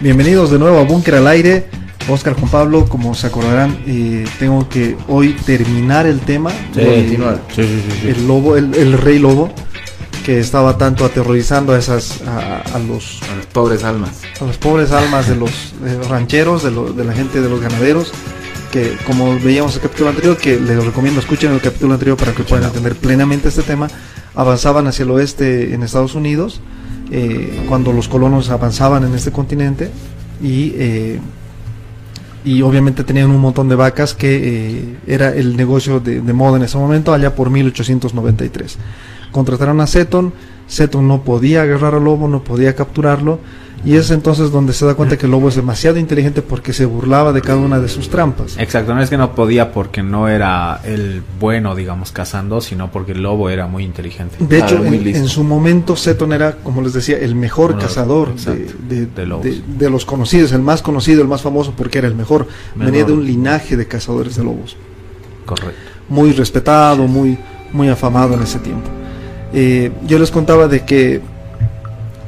Bienvenidos de nuevo a Búnker al Aire. Oscar Juan Pablo, como se acordarán, eh, tengo que hoy terminar el tema. Sí, el lobo, el, rey lobo, que estaba tanto aterrorizando a esas, a, los, a las pobres almas. A las pobres almas de los rancheros, de, de la gente de los ganaderos que como veíamos el capítulo anterior, que les recomiendo escuchen el capítulo anterior para que puedan entender plenamente este tema, avanzaban hacia el oeste en Estados Unidos, eh, cuando los colonos avanzaban en este continente y, eh, y obviamente tenían un montón de vacas que eh, era el negocio de, de, moda en ese momento, allá por 1893. Contrataron a Seton, Seton no podía agarrar al lobo, no podía capturarlo, y es entonces donde se da cuenta que el lobo es demasiado inteligente porque se burlaba de cada una de sus trampas. Exacto, no es que no podía porque no era el bueno, digamos, cazando, sino porque el lobo era muy inteligente. De hecho, en, su momento Seton era, como les decía, el mejor cazador de, de, los conocidos, el más conocido, el más famoso porque era el mejor. Venía de un linaje de cazadores de lobos. Correcto. Muy respetado, muy, muy afamado en ese tiempo. Eh, yo les contaba de que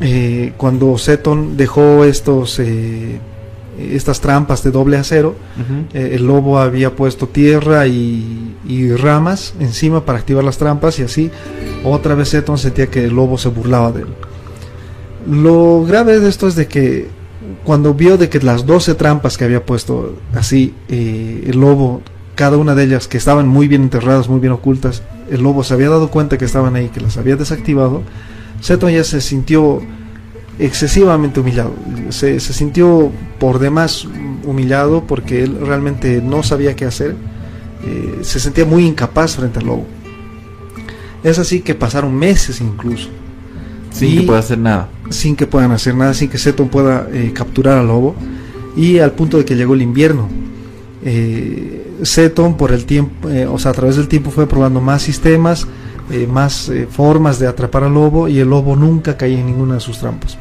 eh, cuando Seton dejó estos eh, estas trampas de doble acero, eh, el lobo había puesto tierra y, ramas encima para activar las trampas y así otra vez Seton sentía que el lobo se burlaba de él. Lo grave de esto es de que cuando vio de que las 12 trampas que había puesto así el lobo, cada una de ellas que estaban muy bien enterradas, muy bien ocultas, el lobo se había dado cuenta que estaban ahí, que las había desactivado, Seton ya se sintió excesivamente humillado, se, sintió por demás humillado porque él realmente no sabía qué hacer, eh, se sentía muy incapaz frente al lobo. Es así que pasaron meses incluso. Sin que pueda hacer nada. Sin que puedan hacer nada, sin que Seton pueda eh, capturar al lobo. Y al punto de que llegó el invierno. Eh, Seton por el tiempo, o sea, a través del tiempo fue probando más sistemas, más formas de atrapar al lobo y el lobo nunca caía en ninguna de sus trampas.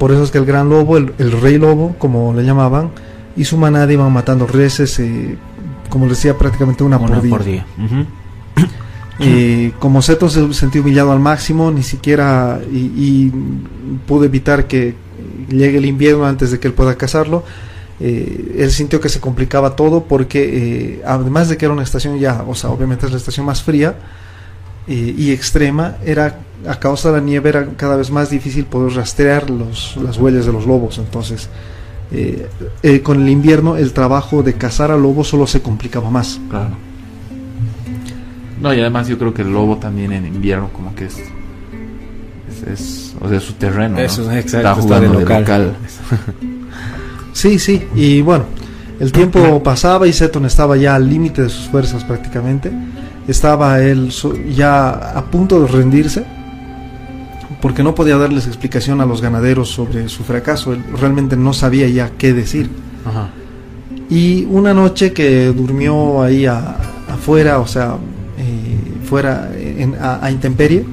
Por eso es que el gran lobo, el, rey lobo, como le llamaban, y su manada iban matando reses, eh, como les decía, prácticamente una, por día. y como Seto se sentía humillado al máximo, ni siquiera y, pudo evitar que llegue el invierno antes de que él pueda cazarlo. Eh, él sintió que se complicaba todo porque eh, además de que era una estación ya, o sea, obviamente es la estación más fría, y extrema, era a causa de la nieve era cada vez más difícil poder rastrear los, las huellas de los lobos. Entonces, eh, eh, con el invierno el trabajo de cazar a lobos solo se complicaba más. Claro. No, y además yo creo que el lobo también en invierno como que es... Es, o sea, su terreno. Eso es exacto, está, local. sí, sí, y bueno, el tiempo pasaba y Seton estaba ya al límite de sus fuerzas prácticamente. Estaba él ya a punto de rendirse porque no podía darles explicación a los ganaderos sobre su fracaso, él realmente no sabía ya qué decir. Y una noche que durmió ahí afuera, o sea, eh, fuera a, intemperie,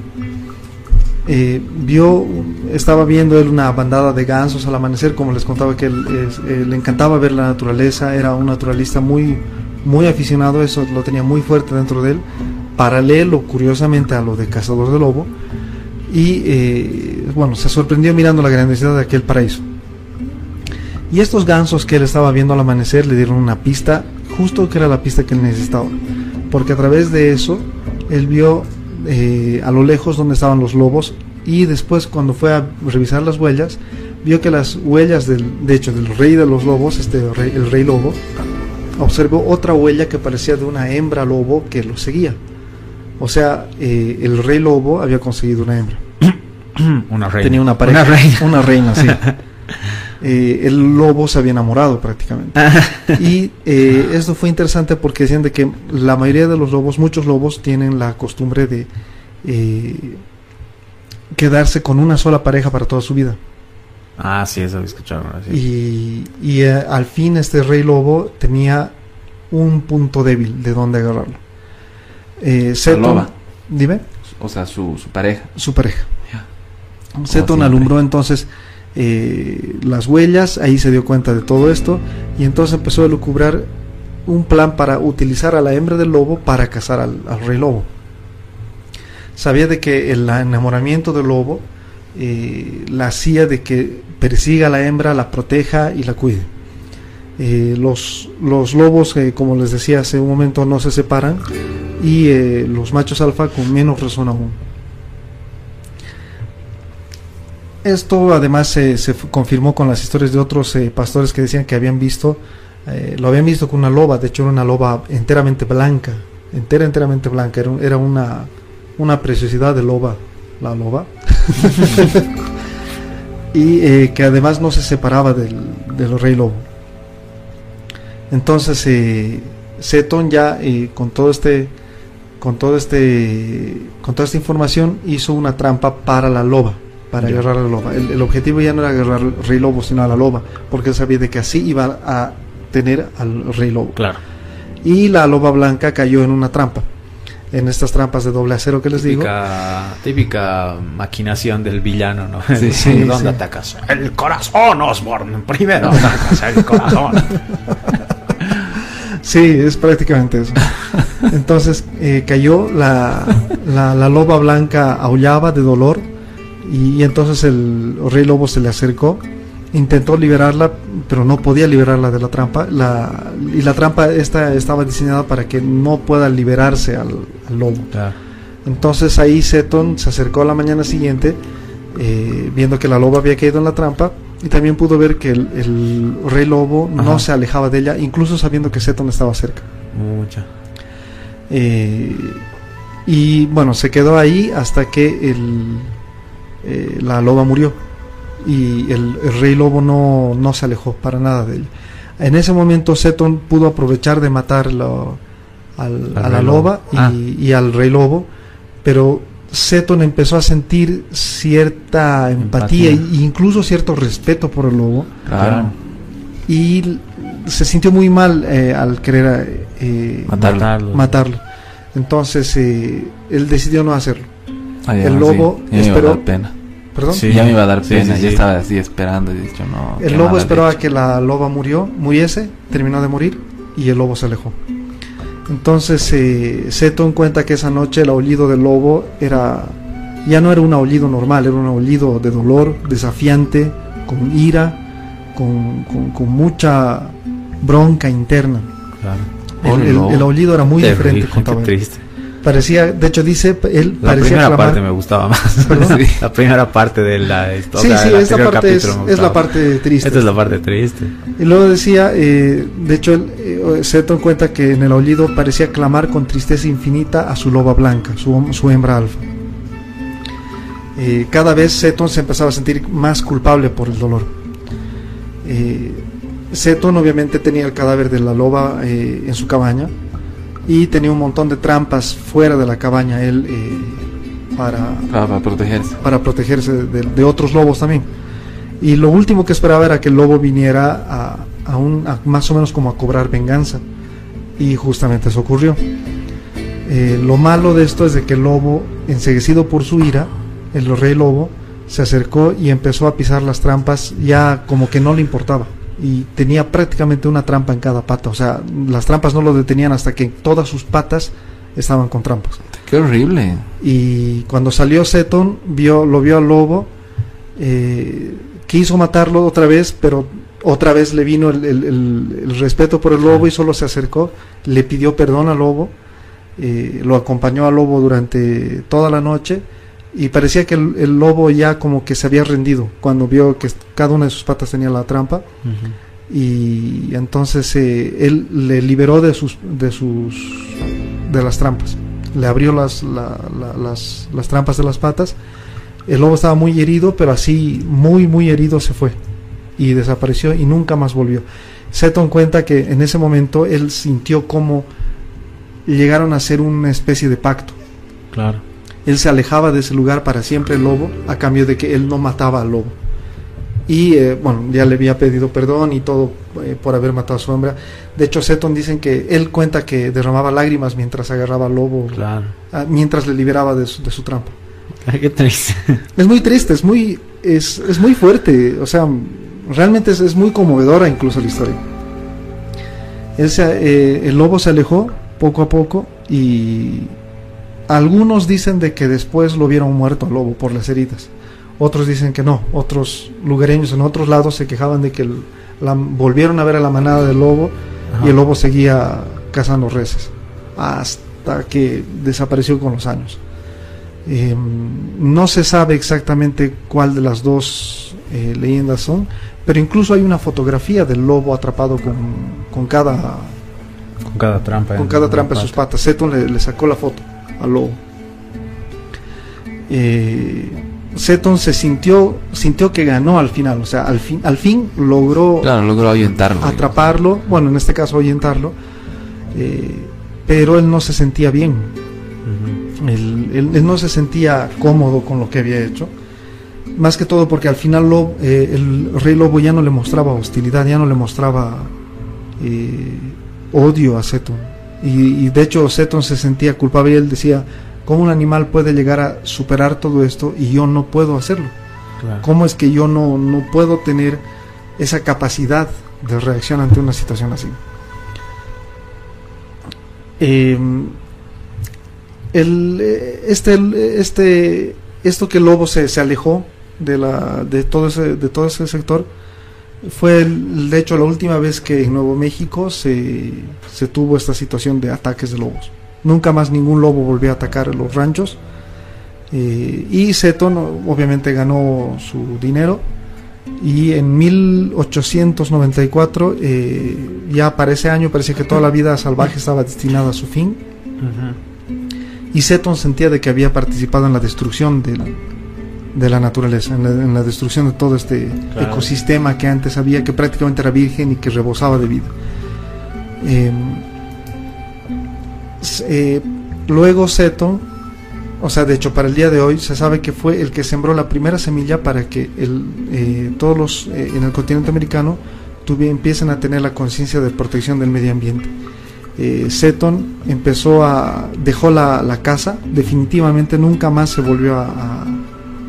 eh, vio, estaba viendo él una bandada de gansos al amanecer, como les contaba que eh, le encantaba ver la naturaleza, era un naturalista muy, muy aficionado, eso lo tenía muy fuerte dentro de él, paralelo curiosamente a lo de Cazador de Lobo, y eh, bueno, se sorprendió mirando la grandiosidad de aquel paraíso. Y estos gansos que él estaba viendo al amanecer le dieron una pista, justo que era la pista que él necesitaba, porque a través de eso él vio eh, a lo lejos donde estaban los lobos y después cuando fue a revisar las huellas, vio que las huellas del, de hecho, del rey de los lobos, este el rey lobo, observó otra huella que parecía de una hembra lobo que lo seguía. O sea, eh, el rey lobo había conseguido una hembra. una reina. Tenía una pareja. Una reina. Una reina, sí. Eh, el lobo se había enamorado prácticamente. y eh, esto fue interesante porque decían de que la mayoría de los lobos, muchos lobos, tienen la costumbre de quedarse con una sola pareja para toda su vida. Ah, sí, eso había escuchado. Y, y eh, al fin este rey lobo tenía un punto débil de donde agarrarlo. Eh, Seton, dime. O sea, su, pareja. Su pareja. Seton alumbró entonces eh, las huellas, ahí se dio cuenta de todo esto y entonces empezó a lucubrar un plan para utilizar a la hembra del lobo para cazar al, al rey lobo. Sabía de que el enamoramiento del lobo eh, la hacía de que persiga a la hembra, la proteja y la cuide. Eh, los, los lobos, como les decía hace un momento, no se separan y los machos alfa con menos razón aún. Esto además se confirmó con las historias de otros pastores que decían que habían visto eh, lo habían visto con una loba, de hecho era una loba enteramente blanca, entera, enteramente blanca, era, era una, una preciosidad de loba, la loba. y eh, que además no se separaba del, del rey lobo. Entonces, eh, Seton ya eh, con todo este con todo este con toda esta información hizo una trampa para la loba para agarrar a la loba el, el, objetivo ya no era agarrar al rey lobo sino a la loba porque él sabía de que así iba a tener al rey lobo. Claro. Y la loba blanca cayó en una trampa. En estas trampas de doble acero que les digo. Típica maquinación del villano, ¿no? Sí, sí, ¿Dónde atacas? El corazón, Osborne. Primero atacas el corazón. sí, es prácticamente eso. Entonces eh, cayó, la, la, loba blanca aullaba de dolor y, y entonces el rey lobo se le acercó intentó liberarla, pero no podía liberarla de la trampa. La, y la trampa esta estaba diseñada para que no pueda liberarse al, lobo. Entonces ahí Seton se acercó a la mañana siguiente, eh, viendo que la loba había caído en la trampa, y también pudo ver que el, rey lobo no se alejaba de ella, incluso sabiendo que Seton estaba cerca. Mucha. Eh, y bueno, se quedó ahí hasta que el, eh, la loba murió y el, rey lobo no, no, se alejó para nada de él. En ese momento Seton pudo aprovechar de matar a la loba ah. y, al rey lobo, pero Seton empezó a sentir cierta empatía, e incluso cierto respeto por el lobo. Y se sintió muy mal eh, al querer eh, matarlo. matarlo. Entonces eh, él decidió no hacerlo. el lobo esperó, pena. Ya me iba a dar pena, ya estaba así esperando. Y dicho, no, el lobo esperaba que la loba murió, muriese, terminó de morir y el lobo se alejó. Entonces eh, Seton cuenta que esa noche el aullido del lobo era ya no era un aullido normal, era un aullido de dolor, desafiante, con ira, con, con, mucha bronca interna. El, aullido era muy diferente. triste parecía, de hecho dice, él la primera parte me gustaba más. La primera parte de la historia. Sí, sí, esta parte es, la parte triste. Esta es la parte triste. Y luego decía, eh, de hecho, él, eh, Seton cuenta que en el aullido parecía clamar con tristeza infinita a su loba blanca, su, su hembra alfa. Eh, cada vez Seton se empezaba a sentir más culpable por el dolor. Eh, Seton obviamente tenía el cadáver de la loba eh, en su cabaña y tenía un montón de trampas fuera de la cabaña él eh, para, para protegerse. para protegerse de, otros lobos también. Y lo último que esperaba era que el lobo viniera a, a un más o menos como a cobrar venganza. Y justamente eso ocurrió. Eh, lo malo de esto es de que el lobo enseguecido por su ira el rey lobo se acercó y empezó a pisar las trampas ya como que no le importaba y tenía prácticamente una trampa en cada pata. O sea, las trampas no lo detenían hasta que todas sus patas estaban con trampas. Qué horrible. Y cuando salió Seton, vio, lo vio al lobo, eh, quiso matarlo otra vez, pero otra vez le vino el, respeto por el lobo y solo se acercó, le pidió perdón al lobo, eh, lo acompañó al lobo durante toda la noche y parecía que el, lobo ya como que se había rendido cuando vio que cada una de sus patas tenía la trampa. Y entonces eh, él le liberó de sus de sus de las trampas. Le abrió las, las, las trampas de las patas. El lobo estaba muy herido pero así muy muy herido se fue y desapareció y nunca más volvió. Seton cuenta que en ese momento él sintió como llegaron a ser una especie de pacto. Claro él se alejaba de ese lugar para siempre el lobo a cambio de que él no mataba al lobo. Y eh, bueno, ya le había pedido perdón y todo eh, por haber matado a su hembra. De hecho, Seton dicen que él cuenta que derramaba lágrimas mientras agarraba al lobo, ah, mientras le liberaba de su, de su trampa. qué triste. Es muy triste, es muy, es, es muy fuerte. O sea, realmente es, es, muy conmovedora incluso la historia. Él se, eh, el lobo se alejó poco a poco y algunos dicen de que después lo vieron muerto al lobo por las heridas. Otros dicen que no. Otros lugareños en otros lados se quejaban de que el- la- volvieron a ver a la manada del lobo Ajá. y el lobo seguía cazando reses hasta que desapareció con los años. Eh, no se sabe exactamente cuál de las dos eh, leyendas son, pero incluso hay una fotografía del lobo atrapado con, con cada Con cada trampa. con en- cada trampa en sus pata. patas. Seton le, le sacó la foto al lobo. Eh, Seton se sintió sintió que ganó al final, o sea, al fin al fin logró Claro, logró ahuyentarlo. atraparlo, bueno, en este caso ahuyentarlo, eh, pero él no se sentía bien, él, él- él no se sentía cómodo con lo que había hecho, más que todo porque al final lo- eh, el rey lobo ya no le mostraba hostilidad, ya no le mostraba eh, odio a Seton, y, y de hecho Seton se sentía culpable y él decía, ¿cómo un animal puede llegar a superar todo esto y yo no puedo hacerlo? Claro. ¿Cómo es que yo no, no puedo tener esa capacidad de reacción ante una situación así? Eh, el, eh, este, este, esto que el lobo se, se alejó de, la, de, todo ese, de todo ese sector fue, de hecho, la última vez que en Nuevo México se, se tuvo esta situación de ataques de lobos. Nunca más ningún lobo volvió a atacar los ranchos. Eh, y Seton obviamente ganó su dinero y en 1894 eh, ya para ese año parecía que toda la vida salvaje estaba destinada a su fin y Seton sentía de que había participado en la destrucción del- de la naturaleza, en la, en la destrucción de todo este Claro. ecosistema que antes había, que prácticamente era virgen y que rebosaba de vida. Eh, eh, luego Seton, o sea, de hecho para el día de hoy se sabe que fue el que sembró la primera semilla para que el, eh, todos los en el continente americano tuvi- empiecen a tener la conciencia de protección del medio ambiente eh, Seton empezó a dejó la, la caza definitivamente nunca más se volvió a, a-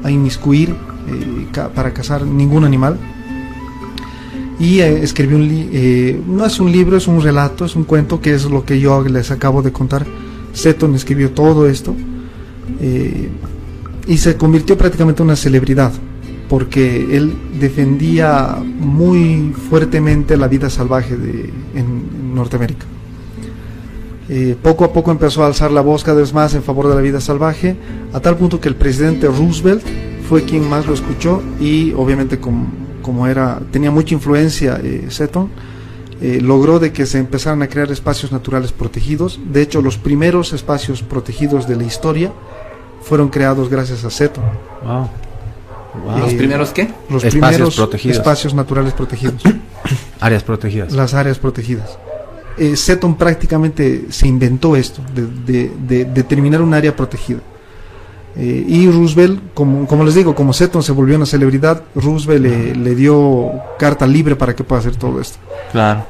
a inmiscuir eh, para cazar ningún animal. Y eh, escribió un eh, no es un libro es un relato es un cuento que es lo que yo les acabo de contar. Seton escribió todo esto eh, y se convirtió prácticamente en una celebridad porque él defendía muy fuertemente la vida salvaje de, en Norteamérica eh, poco a poco empezó a alzar la voz cada vez más en favor de la vida salvaje, a tal punto que el presidente Roosevelt fue quien más lo escuchó y obviamente como, como era tenía mucha influencia eh, Seton, eh, logró de que se empezaran a crear espacios naturales protegidos. De hecho, los primeros espacios protegidos de la historia fueron creados gracias a Seton. Wow. Wow. ¿Los Eh, primeros qué? Los Espacios primeros protegidos. espacios naturales protegidos. Áreas protegidas. las áreas protegidas. Eh, Seton prácticamente se inventó esto, de, de- de determinar un área protegida. Eh, y Roosevelt, como, como les digo, como Seton se volvió una celebridad, Roosevelt le, le dio carta libre para que pueda hacer todo esto. Claro.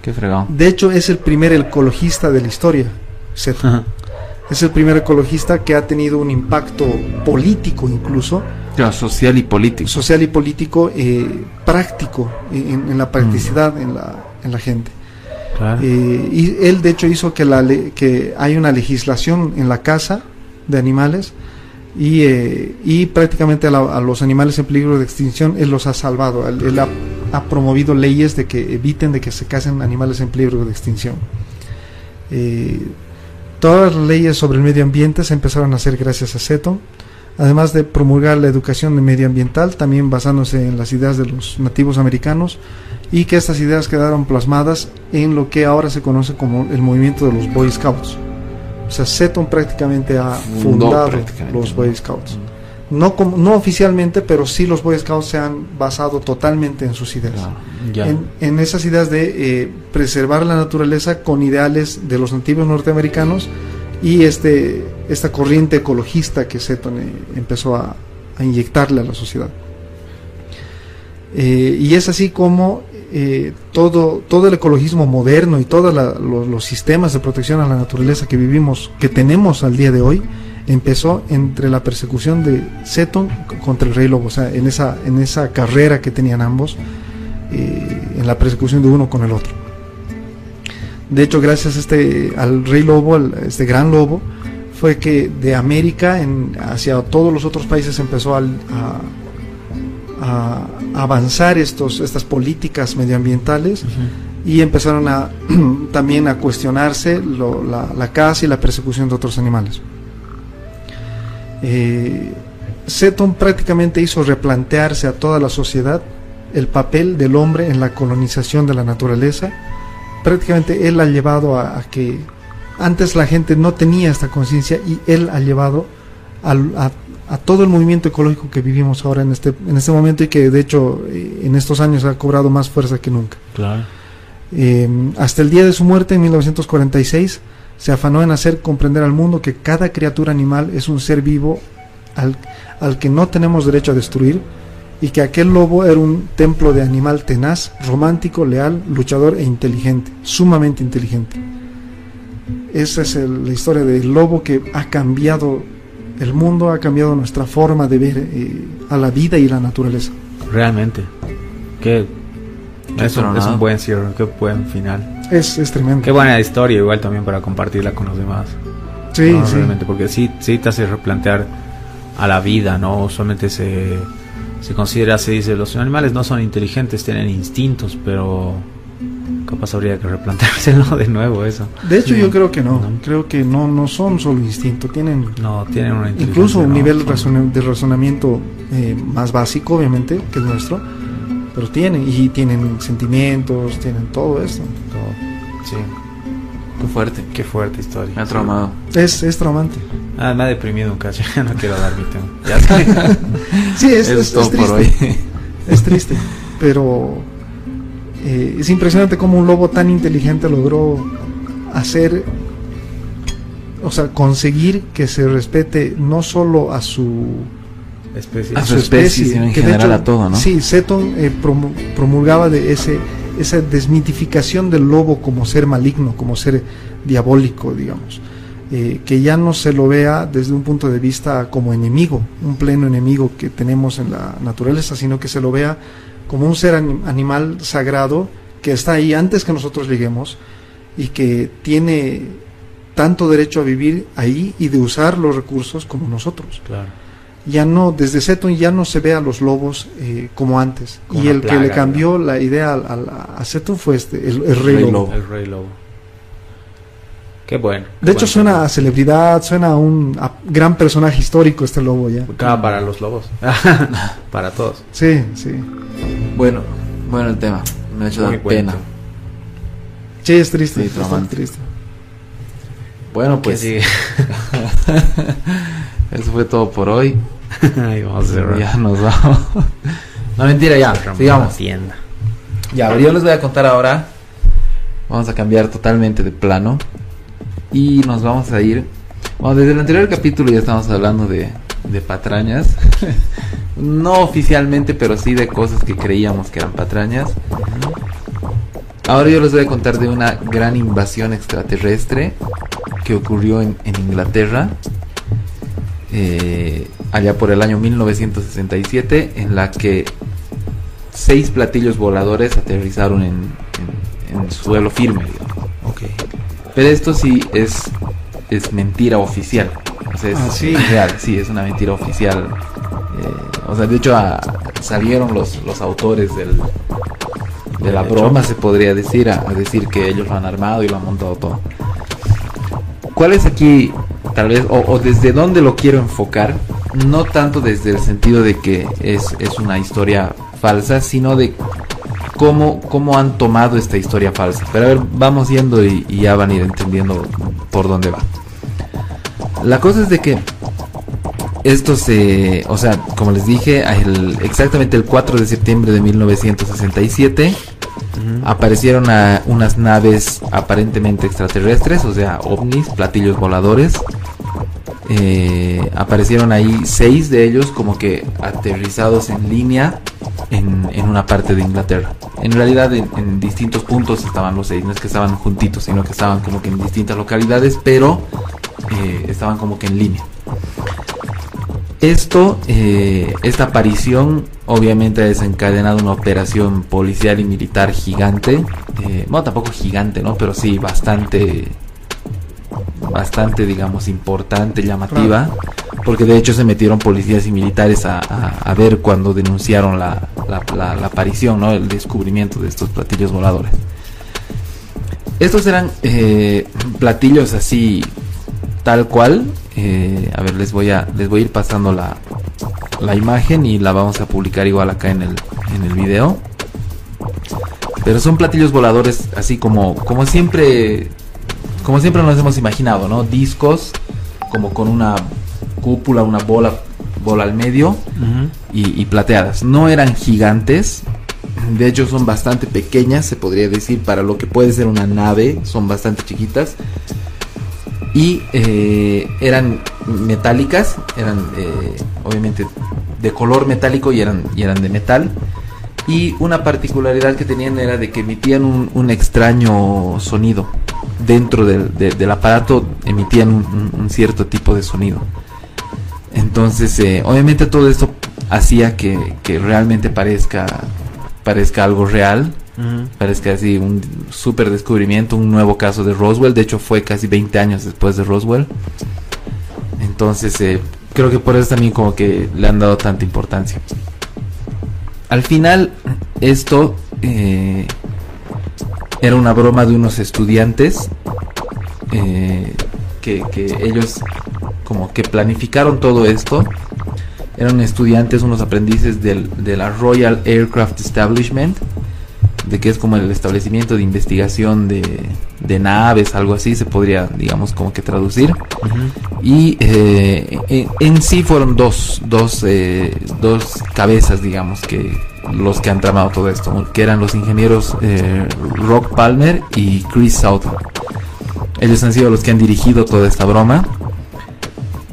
Qué fregado. De hecho, es el primer ecologista de la historia, Seton. Ajá. Es el primer ecologista que ha tenido un impacto político incluso, Claro, social y político. social y político eh, práctico en, en la practicidad en la, en la gente. Eh, y él de hecho hizo que, la que hay una legislación en la caza de animales y, eh, prácticamente a, la- los animales en peligro de extinción él los ha salvado. Él, ha promovido leyes de que eviten de que se casen animales en peligro de extinción. Eh, todas las leyes sobre el medio ambiente se empezaron a hacer gracias a Seton. Además de promulgar la educación medioambiental, también basándose en las ideas de los nativos americanos, y que estas ideas quedaron plasmadas en lo que ahora se conoce como el movimiento de los Boy Scouts. O sea, Seton prácticamente ha fundado prácticamente, los. Boy Scouts. No, no oficialmente, pero sí los Boy Scouts se han basado totalmente en sus ideas. Ya. En, en esas ideas de eh, preservar la naturaleza con ideales de los nativos norteamericanos y este, esta corriente ecologista que Seton eh, empezó a, inyectarle a la sociedad. Eh, y es así como eh, todo, todo el ecologismo moderno y todos los, sistemas de protección a la naturaleza que vivimos, que tenemos al día de hoy, empezó entre la persecución de Seton contra el rey lobo, o sea, en esa, en esa carrera que tenían ambos, en la persecución de uno con el otro. De hecho, gracias a este, al rey lobo, al- este gran lobo, fue que de América en, hacia todos los otros países empezó al- a, a avanzar estos, estas políticas medioambientales y empezaron a también a cuestionarse lo- la, la caza y la persecución de otros animales. Eh, Seton prácticamente hizo replantearse a toda la sociedad el papel del hombre en la colonización de la naturaleza. Prácticamente él ha llevado a, a que antes la gente no tenía esta conciencia y él ha llevado al- a, a todo el movimiento ecológico que vivimos ahora en este, en este momento y que de hecho eh, en estos años ha cobrado más fuerza que nunca. Claro. Eh, hasta el día de su muerte, en 1946, se afanó en hacer comprender al mundo que cada criatura animal es un ser vivo al, al que no tenemos derecho a destruir y que aquel lobo era un templo de animal tenaz, romántico, leal, luchador e inteligente, sumamente inteligente. Esa es el- la historia del lobo que ha cambiado el mundo, ha cambiado nuestra forma de ver eh, a la vida y la naturaleza. Realmente. Qué, Qué es, un, es un buen cierre, qué buen final. Es, es tremendo. Qué buena historia, igual también para compartirla con los demás. Sí, ¿no? sí. Realmente, porque sí, sí te hace replantear a la vida, ¿no? Usualmente se, se considera, se dice, los animales no son inteligentes, tienen instintos, pero capaz habría que replanteárselo de nuevo eso. De hecho, Sí. yo creo que no. No. Creo que no, no son solo instinto, tienen No, tienen una inteligencia. incluso un ¿no? nivel de, Son- de razonamiento eh, más básico, obviamente, que el nuestro, pero tienen, y tienen sentimientos, tienen todo esto. todo. Sí, Qué fuerte. qué fuerte historia. Me ha traumado. Es, es traumante. Ah, me ha deprimido un cacho, ya no quiero dar mi tema. Ya sé. Sí, es, es- es todo es por triste. hoy. Es triste, pero eh, es impresionante cómo un lobo tan inteligente logró hacer, o sea, conseguir que se respete no solo a su Especie. A su especie, sino en que general a todo, ¿no? Sí, Seton eh, promu- promulgaba de ese esa desmitificación del lobo como ser maligno, como ser diabólico, digamos, Eh, que ya no se lo vea desde un punto de vista como enemigo, un pleno enemigo que tenemos en la naturaleza, sino que se lo vea como un ser anim- animal sagrado que está ahí antes que nosotros lleguemos y que tiene tanto derecho a vivir ahí y de usar los recursos como nosotros Claro. Ya no, desde Seton ya no se ve a los lobos eh, como antes. Como y el que le cambió la idea al- al- a Seton fue este, el, el rey, Rey lobo. lobo. El rey lobo. Qué bueno. qué De hecho suena a celebridad, suena a un a gran personaje histórico este lobo ya. Cada para los lobos. para todos. Sí, sí. Bueno, bueno el tema. Me ha hecho Muy dar pena. Sí, es triste, Sí, es triste. Bueno, ¿Qué pues sigue? eso fue todo por hoy. Ahí vamos a cerrar. Ya nos vamos. No, mentira, ya. Cerramos Sigamos. tienda. Ya, ver, yo les voy a contar ahora. Vamos a cambiar totalmente de plano. Y nos vamos a ir. Bueno, desde el anterior capítulo ya estamos hablando de, de patrañas. no oficialmente, pero sí de cosas que creíamos que eran patrañas. Ahora yo les voy a contar de una gran invasión extraterrestre que ocurrió en, en Inglaterra. Eh, allá por el año 1967, en la que seis platillos voladores aterrizaron en, en- en suelo firme. digamos. Ok. Pero esto sí es, es mentira oficial. O sea, es Ah, sí. real, sí, es una mentira oficial. Eh, o sea, de hecho a- salieron los, los autores del, de la broma, se podría decir, a, a decir que ellos lo han armado y lo han montado todo. ¿Cuál es aquí, tal vez, o, desde dónde lo quiero enfocar? No tanto desde el sentido de que es, es una historia falsa, sino de cómo, cómo han tomado esta historia falsa. Pero a ver, vamos yendo y, ya van a ir entendiendo por dónde va. La cosa es de que esto se, o sea, como les dije, exactamente el 4 de septiembre de 1967 aparecieron unas naves aparentemente extraterrestres, o sea, ovnis, platillos voladores. Eh, aparecieron ahí seis de ellos como que aterrizados en línea en, una parte de Inglaterra. En realidad en, en distintos puntos estaban los seis, no es que estaban juntitos, sino que estaban como que en distintas localidades, pero eh, estaban como que en línea. Esto, eh, esta aparición obviamente ha desencadenado una operación policial y militar gigante. eh, bueno, tampoco gigante, ¿no? Pero sí bastante bastante, digamos, importante, llamativa, porque de hecho se metieron policías y militares a, a- a ver cuando denunciaron la, la- la- la aparición, ¿no? El descubrimiento de estos platillos voladores. Estos eran eh, platillos así, tal cual. eh, a ver, les voy a, les voy a ir pasando la, la imagen y la vamos a publicar igual acá en el, en el video. Pero son platillos voladores así como, como siempre, como siempre nos hemos imaginado, ¿no? Discos, como con una cúpula, una bola, bola al medio y, y plateadas. No eran gigantes, de hecho son bastante pequeñas, se podría decir, para lo que puede ser una nave, son bastante chiquitas. Y eh, eran metálicas, eran eh, obviamente de color metálico y eran, y eran de metal. Y una particularidad que tenían era de que emitían un, extraño sonido. Dentro del, de- del aparato emitían un cierto tipo de sonido. Entonces, eh, obviamente todo esto hacía que, que realmente parezca, parezca algo real. Parezca así un super descubrimiento, un nuevo caso de Roswell. De hecho, fue casi 20 años después de Roswell. Entonces, eh, creo que por eso también como que le han dado tanta importancia. Al final, esto eh, era una broma de unos estudiantes eh, que, que ellos como que planificaron todo esto. Eran estudiantes, unos aprendices del, de la Royal Aircraft Establishment, de que es como el establecimiento de investigación de, de naves, algo así, se podría, digamos, como que traducir. Y eh, en, en sí fueron dos, dos, eh, dos cabezas, digamos, que los que han tramado todo esto, que eran los ingenieros eh, Rock Palmer y Chris Southern. Ellos han sido los que han dirigido toda esta broma.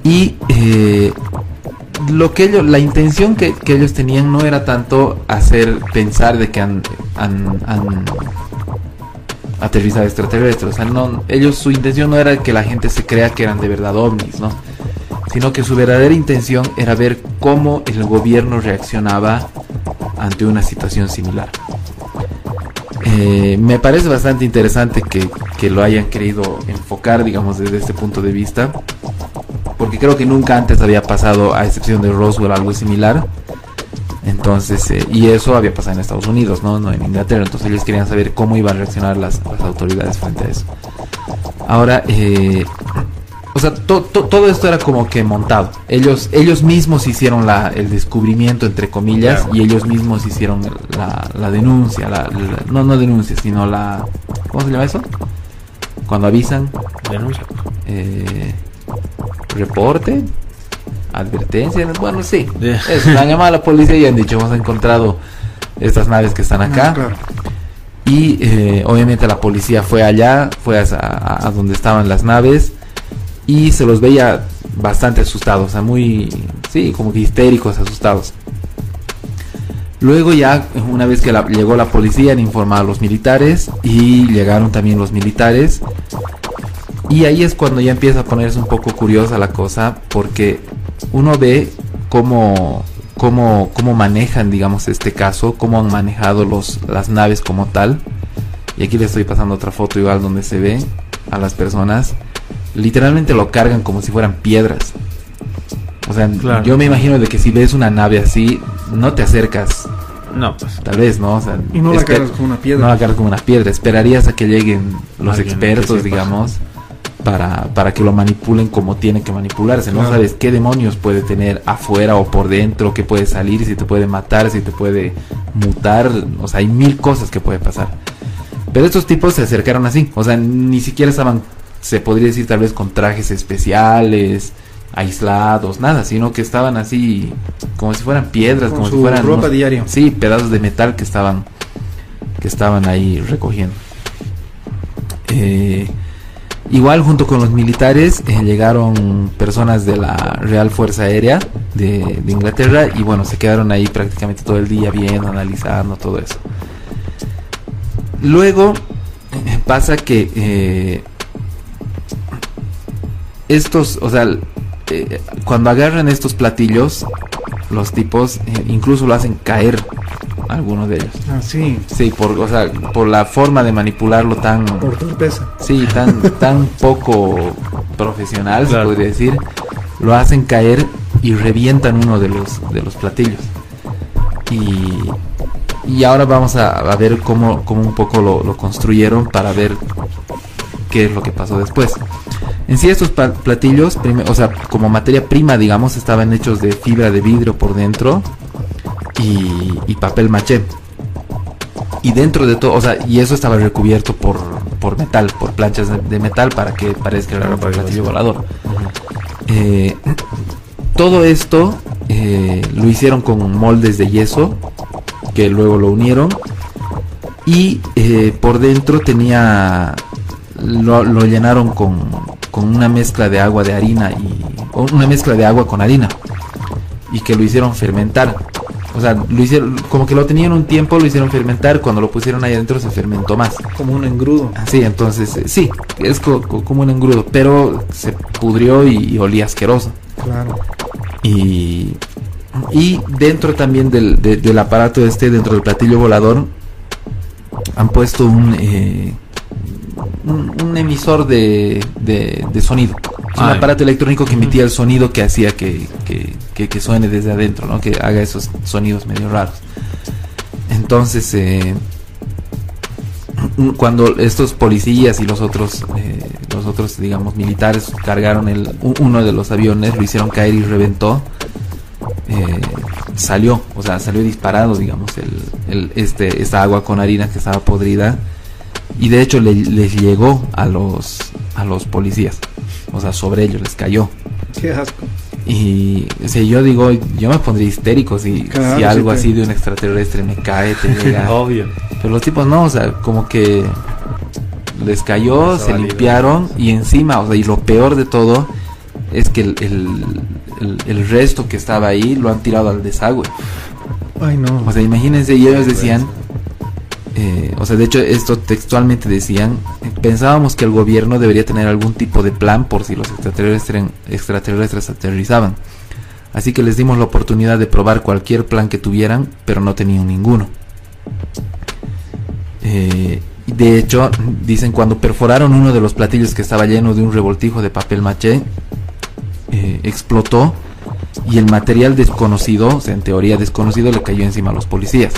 Y eh, lo que ellos, la intención que, que ellos tenían no era tanto hacer pensar de que han, han, han aterrizado extraterrestres. No, ellos su intención no era que la gente se crea que eran de verdad ovnis, ¿no? Sino que su verdadera intención era ver cómo el gobierno reaccionaba ante una situación similar. Eh, me parece bastante interesante que, que lo hayan querido enfocar, digamos, desde este punto de vista. Porque creo que nunca antes había pasado, a excepción de Roswell, algo similar. Entonces, eh, y eso había pasado en Estados Unidos, ¿no? No en Inglaterra. Entonces ellos querían saber cómo iban a reaccionar las, las autoridades frente a eso. Ahora, eh, o sea, to- to- todo esto era como que montado. Ellos, ellos mismos hicieron la, el descubrimiento, entre comillas, y ellos mismos hicieron la, la denuncia, la, la- no, no denuncia, sino la, ¿cómo se llama eso? Cuando avisan, Denuncia. eh, reporte, advertencia, bueno, sí. Eso, han llamado a la policía y han dicho, hemos encontrado estas naves que están acá. Ah, claro. Y eh, obviamente la policía fue allá, fue a, a- a donde estaban las naves y se los veía bastante asustados, o sea, muy, sí, como que histéricos, asustados. Luego ya, una vez que llegó la policía, han informado a los militares y llegaron también los militares. Y ahí es cuando ya empieza a ponerse un poco curiosa la cosa, porque uno ve cómo, cómo, cómo manejan, digamos, este caso, cómo han manejado los, las naves como tal. Y aquí le estoy pasando otra foto igual donde se ve a las personas. Literalmente lo cargan como si fueran piedras. O sea, Claro. yo me imagino de que si ves una nave así, no te acercas, No, pues. tal vez, ¿no? O sea, Y no la cargas como una piedra. no la cargas como una piedra. Esperarías a que lleguen los Alguien expertos, digamos, para, para que lo manipulen como tiene que manipularse. No sabes qué demonios puede tener afuera o por dentro, qué puede salir, si te puede matar, si te puede mutar. O sea, hay mil cosas que puede pasar. Pero estos tipos se acercaron así. O sea, ni siquiera estaban, se podría decir tal vez con trajes especiales, aislados, nada, sino que estaban así como si fueran piedras, Con como si su fueran ropa unos- diario. Sí, pedazos de metal que estaban que estaban ahí recogiendo. Eh, igual junto con los militares eh, llegaron personas de la Real Fuerza Aérea de, de Inglaterra y bueno, se quedaron ahí prácticamente todo el día viendo, analizando todo eso. Luego eh, pasa que eh, estos, o sea, eh, cuando agarran estos platillos, los tipos eh, incluso lo hacen caer algunos de ellos. Ah, sí, Sí, por, o sea, por la forma de manipularlo tan, por torpeza. sí, tan, tan poco, profesional, se podría decir, lo hacen caer y revientan uno de los, de los platillos. Y, y ahora vamos a, ver cómo, cómo, un poco lo, lo, construyeron para ver qué es lo que pasó después. En sí estos platillos, o sea, como materia prima, digamos, estaban hechos de fibra de vidrio por dentro y, papel maché. Y dentro de todo, o sea, y eso estaba recubierto por, por metal, por planchas de, metal para que parezca un platillo volador. Eh, todo esto eh, lo hicieron con moldes de yeso que luego lo unieron y eh, por dentro tenía lo, llenaron con, con, una mezcla de agua de harina y una mezcla de agua con harina y que lo hicieron fermentar o sea, lo hicieron, como que lo tenían un tiempo, lo hicieron fermentar, cuando lo pusieron ahí adentro se fermentó más. Como un engrudo. Sí, entonces, eh, sí, es como un engrudo, pero se pudrió y, olía asqueroso. Claro. Y, y dentro también del, del aparato este, dentro del platillo volador, han puesto un, eh, un, emisor de, de, sonido. un aparato electrónico que emitía el sonido que hacía que, que, suene desde adentro, ¿no? que haga esos sonidos medio raros. Entonces, eh, cuando estos policías y los otros, eh, los otros, digamos, militares cargaron el, uno de los aviones, lo hicieron caer y reventó, eh, salió, o sea, salió disparado, digamos, el, el, este, esta agua con harina que estaba podrida y de hecho les llegó a los a los policías. O sea sobre ellos les cayó. Qué asco. Y si yo digo yo me pondría histérico si, si algo así de un extraterrestre me cae te llega. Obvio. Pero los tipos no o sea como que les cayó se limpiaron y encima o sea y lo peor de todo es que el, el, el, resto que estaba ahí lo han tirado al desagüe. Ay, no. O sea, imagínense, y ellos decían, eh, o sea, de hecho esto textualmente decían, pensábamos que el gobierno debería tener algún tipo de plan por si los extraterrestres, extraterrestres aterrizaban. Así que les dimos la oportunidad de probar cualquier plan que tuvieran, pero no tenían ninguno. Eh, de hecho, dicen cuando perforaron uno de los platillos que estaba lleno de un revoltijo de papel maché, eh, explotó y el material desconocido, o sea, en teoría desconocido, le cayó encima a los policías.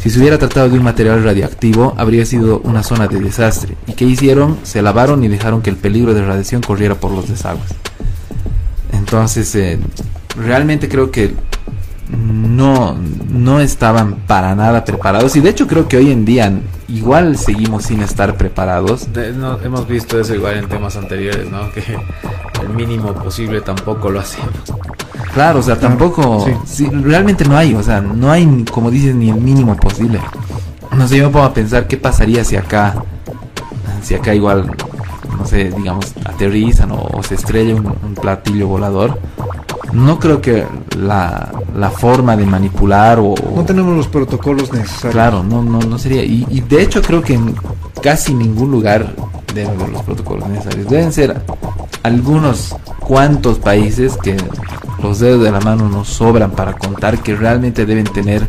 Si se hubiera tratado de un material radioactivo, habría sido una zona de desastre. ¿Y qué hicieron? Se lavaron y dejaron que el peligro de radiación corriera por los desagües. Entonces, eh, realmente creo que no, no estaban para nada preparados. Y de hecho creo que hoy en día igual seguimos sin estar preparados. hemos visto eso igual en temas anteriores, ¿no? Que el mínimo posible tampoco lo hacemos. Claro, o sea, tampoco, realmente no hay, o sea, no hay, como dices, ni el mínimo posible. No sé, yo me pongo a pensar qué pasaría si acá, si acá igual, no sé, digamos, aterrizan o, se estrella un, platillo volador. No creo que la, la, forma de manipular o... No tenemos los protocolos necesarios. Claro, no, no, no sería. Y, y de hecho creo que en casi ningún lugar deben haber los protocolos necesarios. Deben ser algunos cuantos países que los dedos de la mano nos sobran para contar que realmente deben tener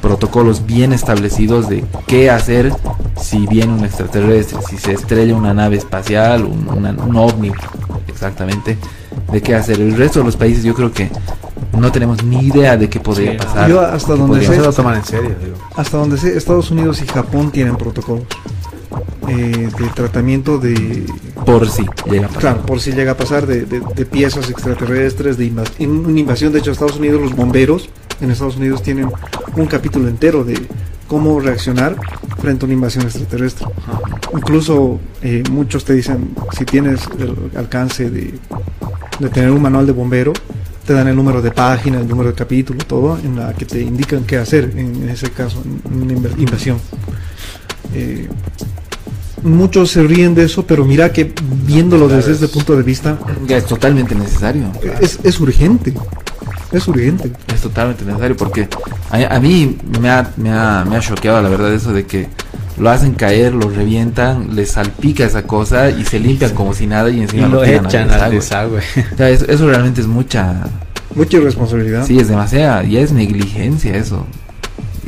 protocolos bien establecidos de qué hacer si viene un extraterrestre, si se estrella una nave espacial, un, ovni, exactamente, de qué hacer. El resto de los países yo creo que no tenemos ni idea de qué podría pasar. Yo hasta donde sé, en serio, hasta donde sé, Estados Unidos y Japón tienen protocolos. Eh, de tratamiento de... Por si llega a pasar. por si llega a pasar de, piezas extraterrestres, de una invasión. De hecho, Estados Unidos, los bomberos en Estados Unidos tienen un capítulo entero de cómo reaccionar frente a una invasión extraterrestre. Incluso eh, muchos te dicen, si tienes el alcance de, de tener un manual de bombero, te dan el número de página, el número de capítulo, todo, en la que te indican qué hacer en ese caso, en una invasión. Eh, muchos se ríen de eso, pero mira que viéndolo desde ese punto de vista... Ya es totalmente necesario. Es, urgente. Es urgente. Es totalmente necesario porque a, mí me ha, me, ha, me ha choqueado la verdad eso de que lo hacen caer, lo revientan, les salpica esa cosa y se limpian como si nada y encima lo, echan al desagüe. eso, realmente es mucha... Mucha irresponsabilidad. Sí, es demasiada, ya es negligencia eso.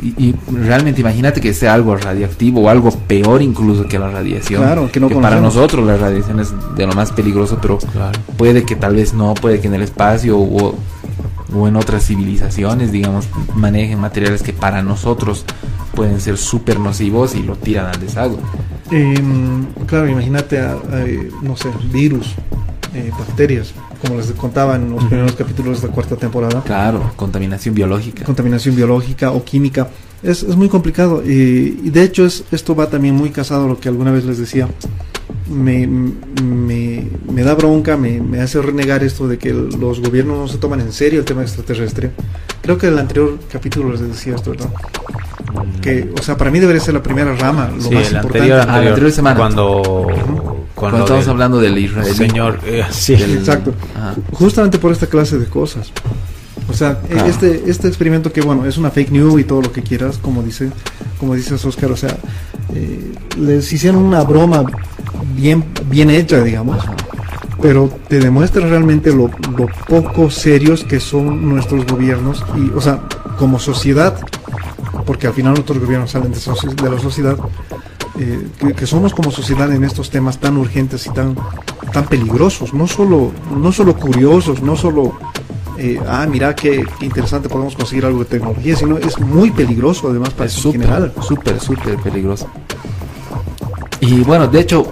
y, y realmente imagínate que sea algo radioactivo o algo peor incluso que la radiación. Claro, que no para conocemos. nosotros la radiación es de lo más peligroso, pero Claro. puede que tal vez no, puede que en el espacio o, o en otras civilizaciones, digamos, manejen materiales que para nosotros pueden ser súper nocivos y lo tiran al desagüe. Em, claro, imagínate, a- a, no sé, virus, eh, bacterias, como les contaba en los primeros capítulos de la cuarta temporada, Claro, contaminación biológica. contaminación biológica o química, es, es muy complicado. Y, y de hecho es, esto va también muy casado a lo que alguna vez les decía. Me, me, me da bronca, me, me hace renegar esto de que los gobiernos no se toman en serio el tema extraterrestre. Creo que en el anterior capítulo les decía esto, ¿verdad? Que, o sea, para mí debería ser la primera rama, lo Sí, más el importante. anterior, Ah, la anterior, anterior semana. Cuando, Cuando cuando estamos del hablando del israelí. señor, eh, sí, del- Exacto. Ajá. Justamente por esta clase de cosas. O sea, e- Claro. este, este experimento que, bueno, es una fake news y todo lo que quieras, como dice, como dices Oscar, o sea, eh, les hicieron una broma bien, bien hecha, digamos, pero te demuestra realmente lo, lo poco serios que son nuestros gobiernos y, o sea, como sociedad, porque al final nuestros gobiernos salen de la sociedad, eh, que, que somos como sociedad en estos temas tan urgentes y tan, tan peligrosos, no solo, no solo curiosos, no solo, eh, ah, mira qué, interesante podemos conseguir algo de tecnología, sino es muy peligroso además para Es en súper, general. súper, súper peligroso. Y bueno, de hecho,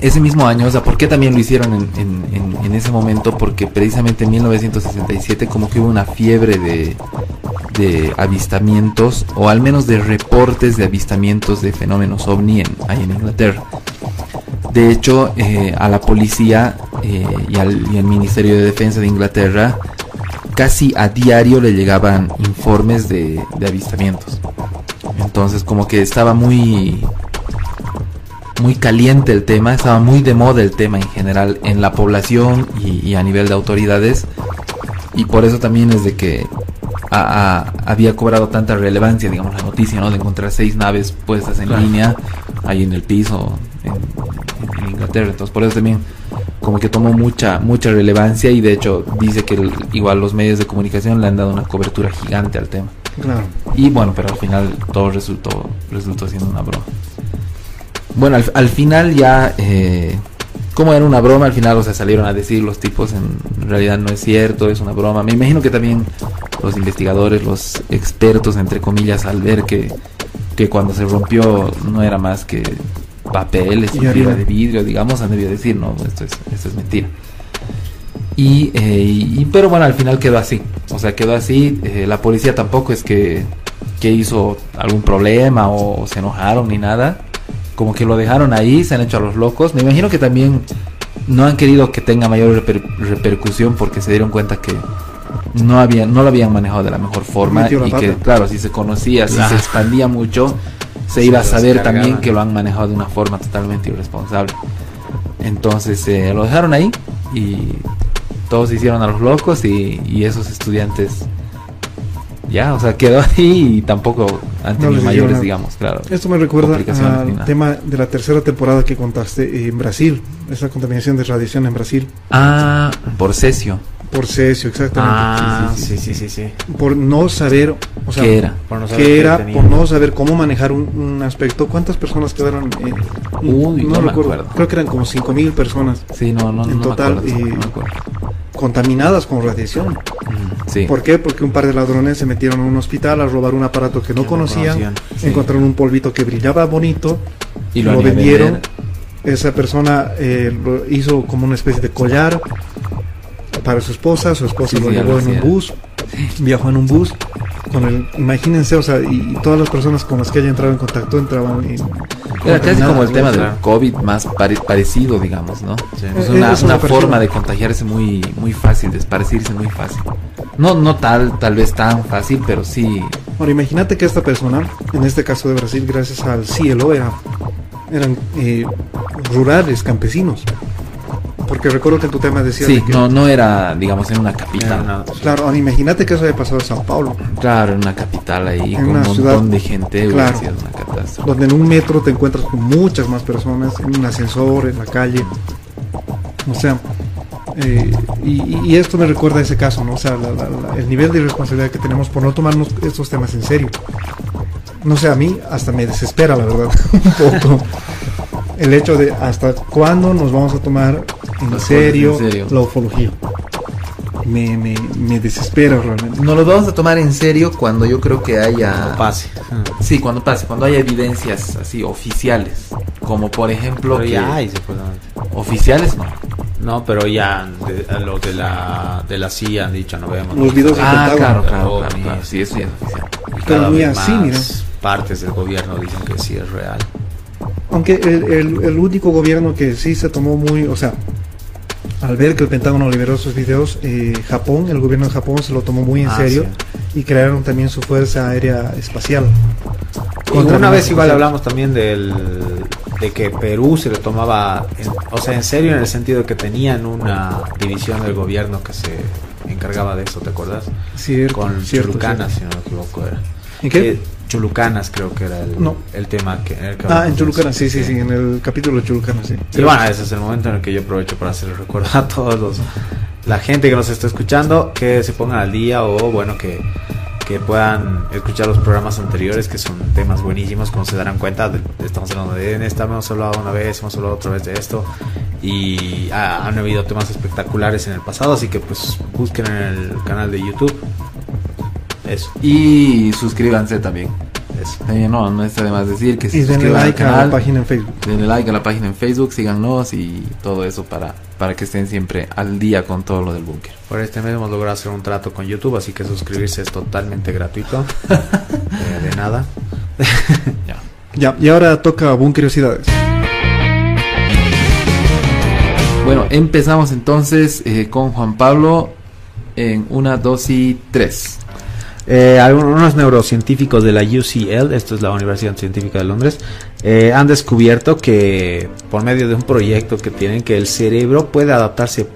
ese mismo año, o sea, ¿por qué también lo hicieron en, en- en- en ese momento? Porque precisamente en 1967 como que hubo una fiebre de, de avistamientos, o al menos de reportes de avistamientos de fenómenos ovni en, ahí en Inglaterra. De hecho, eh, a la policía eh, y, al, y al Ministerio de Defensa de Inglaterra casi a diario le llegaban informes de, de avistamientos. Entonces como que estaba muy muy caliente el tema, estaba muy de moda el tema en general en la población y, y a nivel de autoridades y por eso también es de que a- a- había cobrado tanta relevancia, digamos, la noticia, ¿no? De encontrar seis naves puestas en Claro. línea ahí en el piso en, en Inglaterra. Entonces por eso también como que tomó mucha mucha relevancia y de hecho dice que el- igual los medios de comunicación le han dado una cobertura gigante al tema. Claro. Y bueno, pero al final todo resultó, resultó siendo una broma. Bueno, al, al final ya, eh, como era una broma, al final, o sea, salieron a decir los tipos, en realidad no es cierto, es una broma. Me imagino que también los investigadores, los expertos, entre comillas, al ver que, que cuando se rompió no era más que fibra harina. de vidrio, digamos, han debido decir, no, esto es, esto es mentira. Y, eh, y- pero bueno, al final quedó así. O sea, quedó así. eh, la policía tampoco es que, que hizo algún problema o, se enojaron ni nada. Como que lo dejaron ahí, se han hecho a los locos. Me imagino que también no han querido que tenga mayor reper- repercusión porque se dieron cuenta que no habían, no lo habían manejado de la mejor forma y que, claro, si se conocía, si se expandía mucho, se Se iba a saber cargaban. también que lo han manejado de una forma totalmente irresponsable. Entonces eh, lo dejaron ahí y todos se hicieron a los locos y, y esos estudiantes ya, o sea, quedó ahí y tampoco han No mayores, digamos, claro. Esto me recuerda al tema de la tercera temporada que contaste en Brasil, esa contaminación de radiación en Brasil, Ah, por cesio. Por cesio, exactamente. Ah, Sí, sí, sí, sí. Por no saber, o sea, ¿Qué era? Por no saber qué era por no saber cómo manejar un, un aspecto. ¿Cuántas personas quedaron? eh, Uy, no me acuerdo. Creo que eran como 5.000 personas Sí, no, no, En no total, me acuerdo. y- no me acuerdo. contaminadas con radiación. Sí. ¿Por qué? Porque un par de ladrones se metieron a un hospital a robar un aparato que no Que no conocían, conocían, sí. encontraron un polvito que brillaba bonito, Y lo, vendieron. Esa persona eh, lo hizo como una especie de collar para su esposa, su esposa Sí, lo sí, llevó en un bus, viajó en un bus. Con el, imagínense, o sea, y, todas las personas con las que haya entrado en contacto entraban en. Era casi como el tema del. COVID más pare- parecido, digamos, ¿no? Sí. Es una, me una pareció. forma de contagiarse muy muy fácil, de esparcirse muy fácil. No no tal tal vez tan fácil, pero sí. Ahora, imagínate que esta persona, en este caso de Brasil, gracias al cielo, era, eran eh, rurales, campesinos. Porque recuerdo que en tu tema decías Sí, de que- no no era, digamos, en una capital. Claro, ahora imagínate que eso haya pasado en Sao Paulo, Claro, en una capital ahí En con un una montón ciudad, de gente, hubiera claro. sido una catástrofe. donde en un metro te encuentras con muchas más personas, en un ascensor, en la calle. O sea, Eh, y, y esto me recuerda a ese caso, ¿no? O sea, la- la- la- el nivel de irresponsabilidad que tenemos por no tomarnos estos temas en serio. No sé, a mí hasta me desespera, la verdad, un poco. El hecho de hasta cuándo nos vamos a tomar en serio, en serio. la ufología. Me, me, me desespera realmente. Nos lo vamos a tomar en serio cuando yo creo que haya... No pase. Sí, cuando pase, cuando haya evidencias así oficiales. Como por ejemplo... Pero que- ya hay. Oficiales no. No, pero ya de- los de la, de la CIA han dicho, no vemos. Los videos Ah, claro, claro, claro, claro. Sí, eso ya es oficial. Y cada vez así, más mira. partes del gobierno dicen que sí es real. Aunque el, el- el único gobierno que sí se tomó muy, o sea, al ver que el Pentágono liberó sus videos, eh, Japón, el gobierno de Japón se lo tomó muy en Ah, serio y crearon también su fuerza aérea espacial. Y Contra una vez igual hablamos también del de que Perú se le tomaba, en- o sea, en serio en el sentido de que tenían una división del gobierno que se encargaba de eso, ¿te acuerdas? Cierto, Con cierto, si no me equivoco era. ¿En qué? Eh, Chulucanas creo que era el, No. el tema que, en el que Ah, en hablamos. Chulucana, sí, sí, sí, en el capítulo de Chulucana, sí. Y bueno, ese es el momento en el que yo aprovecho para hacer el recuerdo a todos los la gente que nos está escuchando que se pongan al día o bueno que, que puedan escuchar los programas anteriores que son temas buenísimos como se darán cuenta de- estamos hablando de en esta hemos hablado una vez hemos hablado otra vez de esto y ah, han habido temas espectaculares en el pasado así que pues busquen en el canal de YouTube eso Y suscríbanse también. eso Eh, no, no está de más decir que se Y denle al like a la página en Facebook. Denle like a la página en Facebook, síganos y todo eso para, para que estén siempre al día con todo lo del búnker. por este mes hemos logrado hacer un trato con YouTube así que suscribirse es totalmente gratuito Eh, de nada Ya. Ya, y ahora toca Boom Curiosidades. Bueno, empezamos entonces eh, con Juan Pablo en una, dos y tres. Eh, algunos neurocientíficos de la UCL, esto es la Universidad Científica de Londres, eh, han descubierto que por medio de un proyecto que tienen que el cerebro puede adaptarse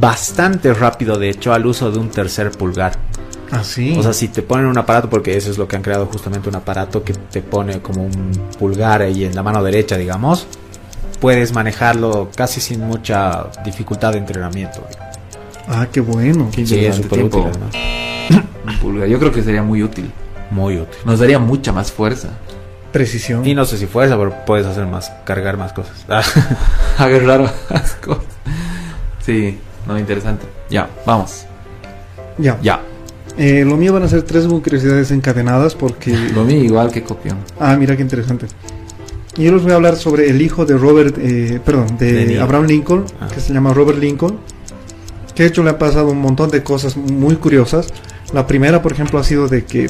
bastante rápido, de hecho, al uso de un tercer pulgar. Ah, sí. O sea, si te ponen un aparato, porque eso es lo que han creado justamente un aparato que te pone como un pulgar ahí en la mano derecha, digamos, puedes manejarlo casi sin mucha dificultad de entrenamiento. Ah, qué bueno. Qué Sí, es súper útil además. Un pulgar. Yo creo que sería muy útil. Muy útil. Nos daría mucha más fuerza. Precisión. Y no sé si fuerza, pero puedes hacer más, cargar más cosas. Agarrar más cosas. Sí, no, interesante. Ya, vamos. Ya. Ya. Eh, lo mío van a ser tres Curiosidades encadenadas porque... Lo mío igual que copión. Ah, mira qué interesante. Y yo les voy a hablar sobre el hijo de Robert, eh, perdón, de. Abraham Lincoln, Ah. que se llama Robert Lincoln, que de hecho le ha pasado un montón de cosas muy curiosas. La primera, por ejemplo, ha sido de que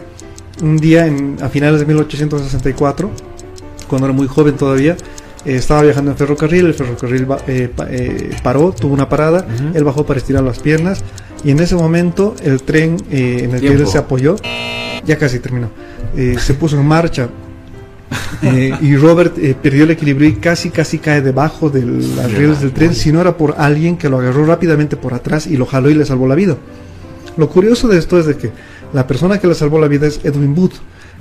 un día en- a finales de 1864, cuando era muy joven todavía, eh, estaba viajando en ferrocarril, el ferrocarril eh, pa- eh, paró, tuvo una parada, él bajó para estirar las piernas y en ese momento el tren en el que él Tiempo. se apoyó, ya casi terminó, se puso en marcha eh, y Robert eh, perdió el equilibrio y casi casi cae debajo de las rieles del tren si no era por alguien que lo agarró rápidamente por atrás y lo jaló y le salvó la vida. Lo curioso de esto es de que la persona que le salvó la vida es Edwin Booth,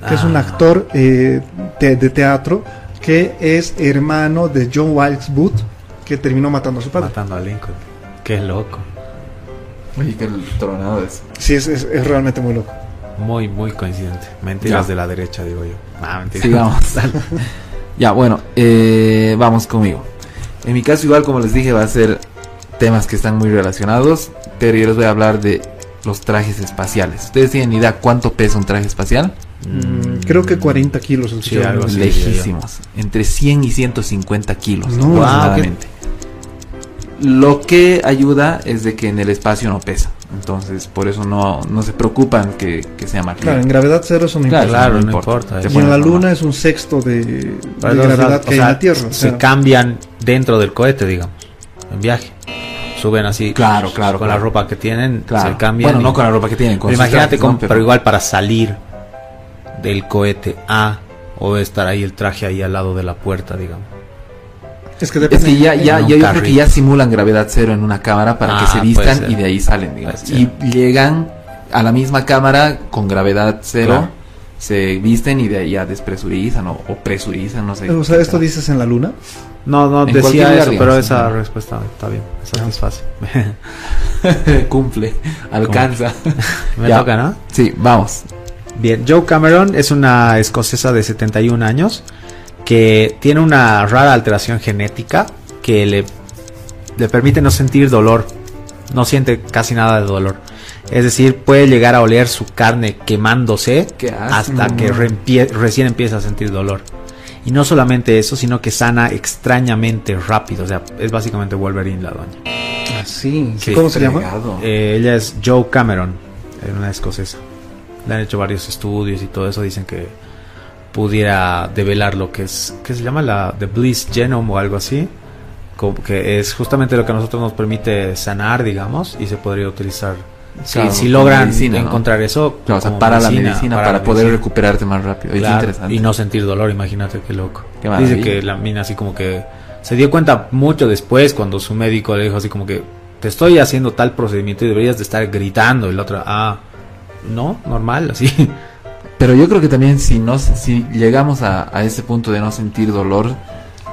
que es un Ah. actor eh, te- de teatro que es hermano de John Wilkes Booth, que terminó matando a su padre. Matando a Lincoln. Qué loco. Oye, qué tronado es. Sí, es, es- es realmente muy loco. Muy, muy coincidente. Mentiras Ya. de la derecha, digo yo. Ah, mentira. Sigamos. ya, bueno, eh, vamos conmigo. En mi caso, igual como les dije, va a ser temas que están muy relacionados, pero yo les voy a hablar de los trajes espaciales. ¿Ustedes tienen idea cuánto pesa un traje espacial? Mm, creo que 40 kilos. Sí, algo así. Lejísimos. Entre 100 y 150 kilos No, aproximadamente. Lo que ayuda es de que en el espacio no pesa. Entonces, por eso no, no se preocupan que, que sea más Claro, en gravedad cero eso no Claro, importa. Claro, no importa. Te Y en la normal. luna es un sexto de, de gravedad que hay sea, en la Tierra. o Se sea, cambian dentro del cohete, digamos. En viaje. Suben así. Claro, claro, Con claro. la ropa que tienen, Claro. se cambian. Bueno, y- no con la ropa que tienen. Con Pero sus imagínate, trajes, con- ¿no? pero... igual para salir del cohete A o estar ahí el traje ahí al lado de la puerta, digamos. Es que Es que ya, ya, ya yo creo que ya simulan gravedad cero en una cámara para Ah, que se vistan y de ahí salen, digamos. Y llegan a la misma cámara con gravedad cero Claro. se visten y de ahí ya despresurizan o, o presurizan, no sé. O sea, ¿esto dices en la luna? No, no En decía eso, digamos, pero esa ¿no? respuesta está bien, satisface. Cumple, alcanza. Me Ya. toca, ¿no? Sí, vamos. Bien, Joe Cameron es una escocesa de 71 años que tiene una rara alteración genética que le, le permite no sentir dolor. No siente casi nada de dolor. Es decir, puede llegar a oler su carne quemándose hasta que recién empieza a sentir dolor. Y no solamente eso, sino que sana extrañamente rápido. O sea, es básicamente Wolverine la doña. Así. Sí, ¿Cómo se llama? Eh, ella es Joe Cameron, es una escocesa. Le han hecho varios estudios y todo eso. Dicen que pudiera develar lo que es, ¿qué se llama? La The Bliss Genome o algo así. Como que es justamente lo que a nosotros nos permite sanar, digamos, y se podría utilizar. Si- Claro, si, como logran medicina, ¿no? encontrar eso, Claro, o sea, para la medicina, para, la poder medicina. recuperarte más rápido. Es Claro, interesante. Y no sentir dolor, imagínate qué loco. Qué Dice que la mina así como que se dio cuenta mucho después cuando su médico le dijo así como que te estoy haciendo tal procedimiento y deberías de estar gritando. Y la otra, ah, no, normal, así. Pero yo creo que también si no si llegamos a, a ese punto de no sentir dolor,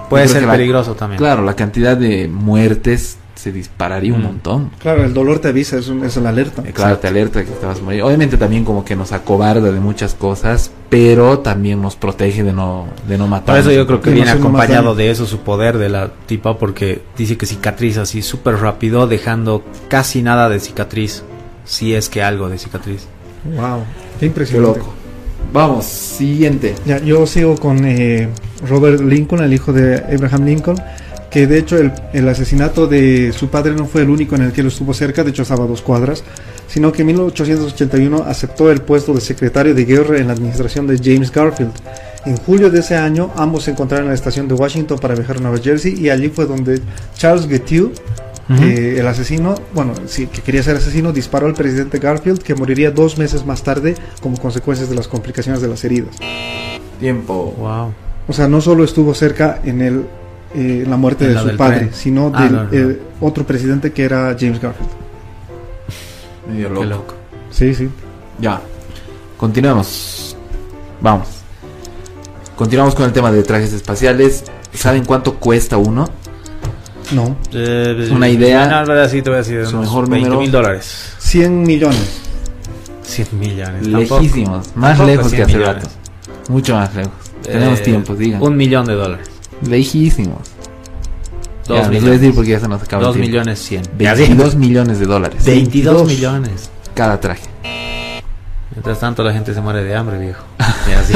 Puede ser la- peligroso también. claro, la cantidad de muertes se dispararía un Mm. montón. Claro, el dolor te avisa, es, un- es la alerta. Eh, Claro, te alerta de que te vas a morir. Obviamente también como que nos acobarda de muchas cosas, pero también nos protege de no de no matar. Por eso yo creo que viene acompañado de eso su poder de la tipa porque dice que cicatriza así súper rápido dejando casi nada de cicatriz. Si es que algo de cicatriz. Wow, qué Qué impresionante. loco. Vamos, siguiente. Ya, yo sigo con eh, Robert Lincoln, el hijo de Abraham Lincoln, que de hecho el, el asesinato de su padre no fue el único en el que él estuvo cerca, de hecho estaba a dos cuadras, sino que en 1881 aceptó el puesto de secretario de guerra en la administración de James Garfield. En julio de ese año ambos se encontraron en la estación de Washington para viajar a Nueva Jersey y allí fue donde Charles Eh, el asesino, bueno, sí, que quería ser asesino, disparó al presidente Garfield que moriría dos meses más tarde como consecuencias de las complicaciones de las heridas. Tiempo. Wow. O sea, no solo estuvo cerca en el, eh, en la muerte En de la su padre, tren. sino Ah, del no, no. eh, otro presidente que era James Garfield. Medio Qué loco. loco. Sí, sí. Ya. Continuemos. Vamos. Continuamos con el tema de trajes espaciales. ¿Saben cuánto cuesta uno? No. Eh, Una idea. No, en verdad sí te voy a decir. Su mejor 20 número. mil dólares. 100 millones. 100 millones. tampoco. Lejísimos. Más Tampoco lejos que 100 hace millones. rato. Mucho más lejos. Tenemos Eh, tiempo, digan. Un millón de dólares. Lejísimos. Dos Ya, les voy a millones. decir porque ya se nos acaba Dos el tiempo. millones 100. 22 millones de dólares. 22 millones. Cada traje. Mientras tanto la gente se muere de hambre, viejo. Y así.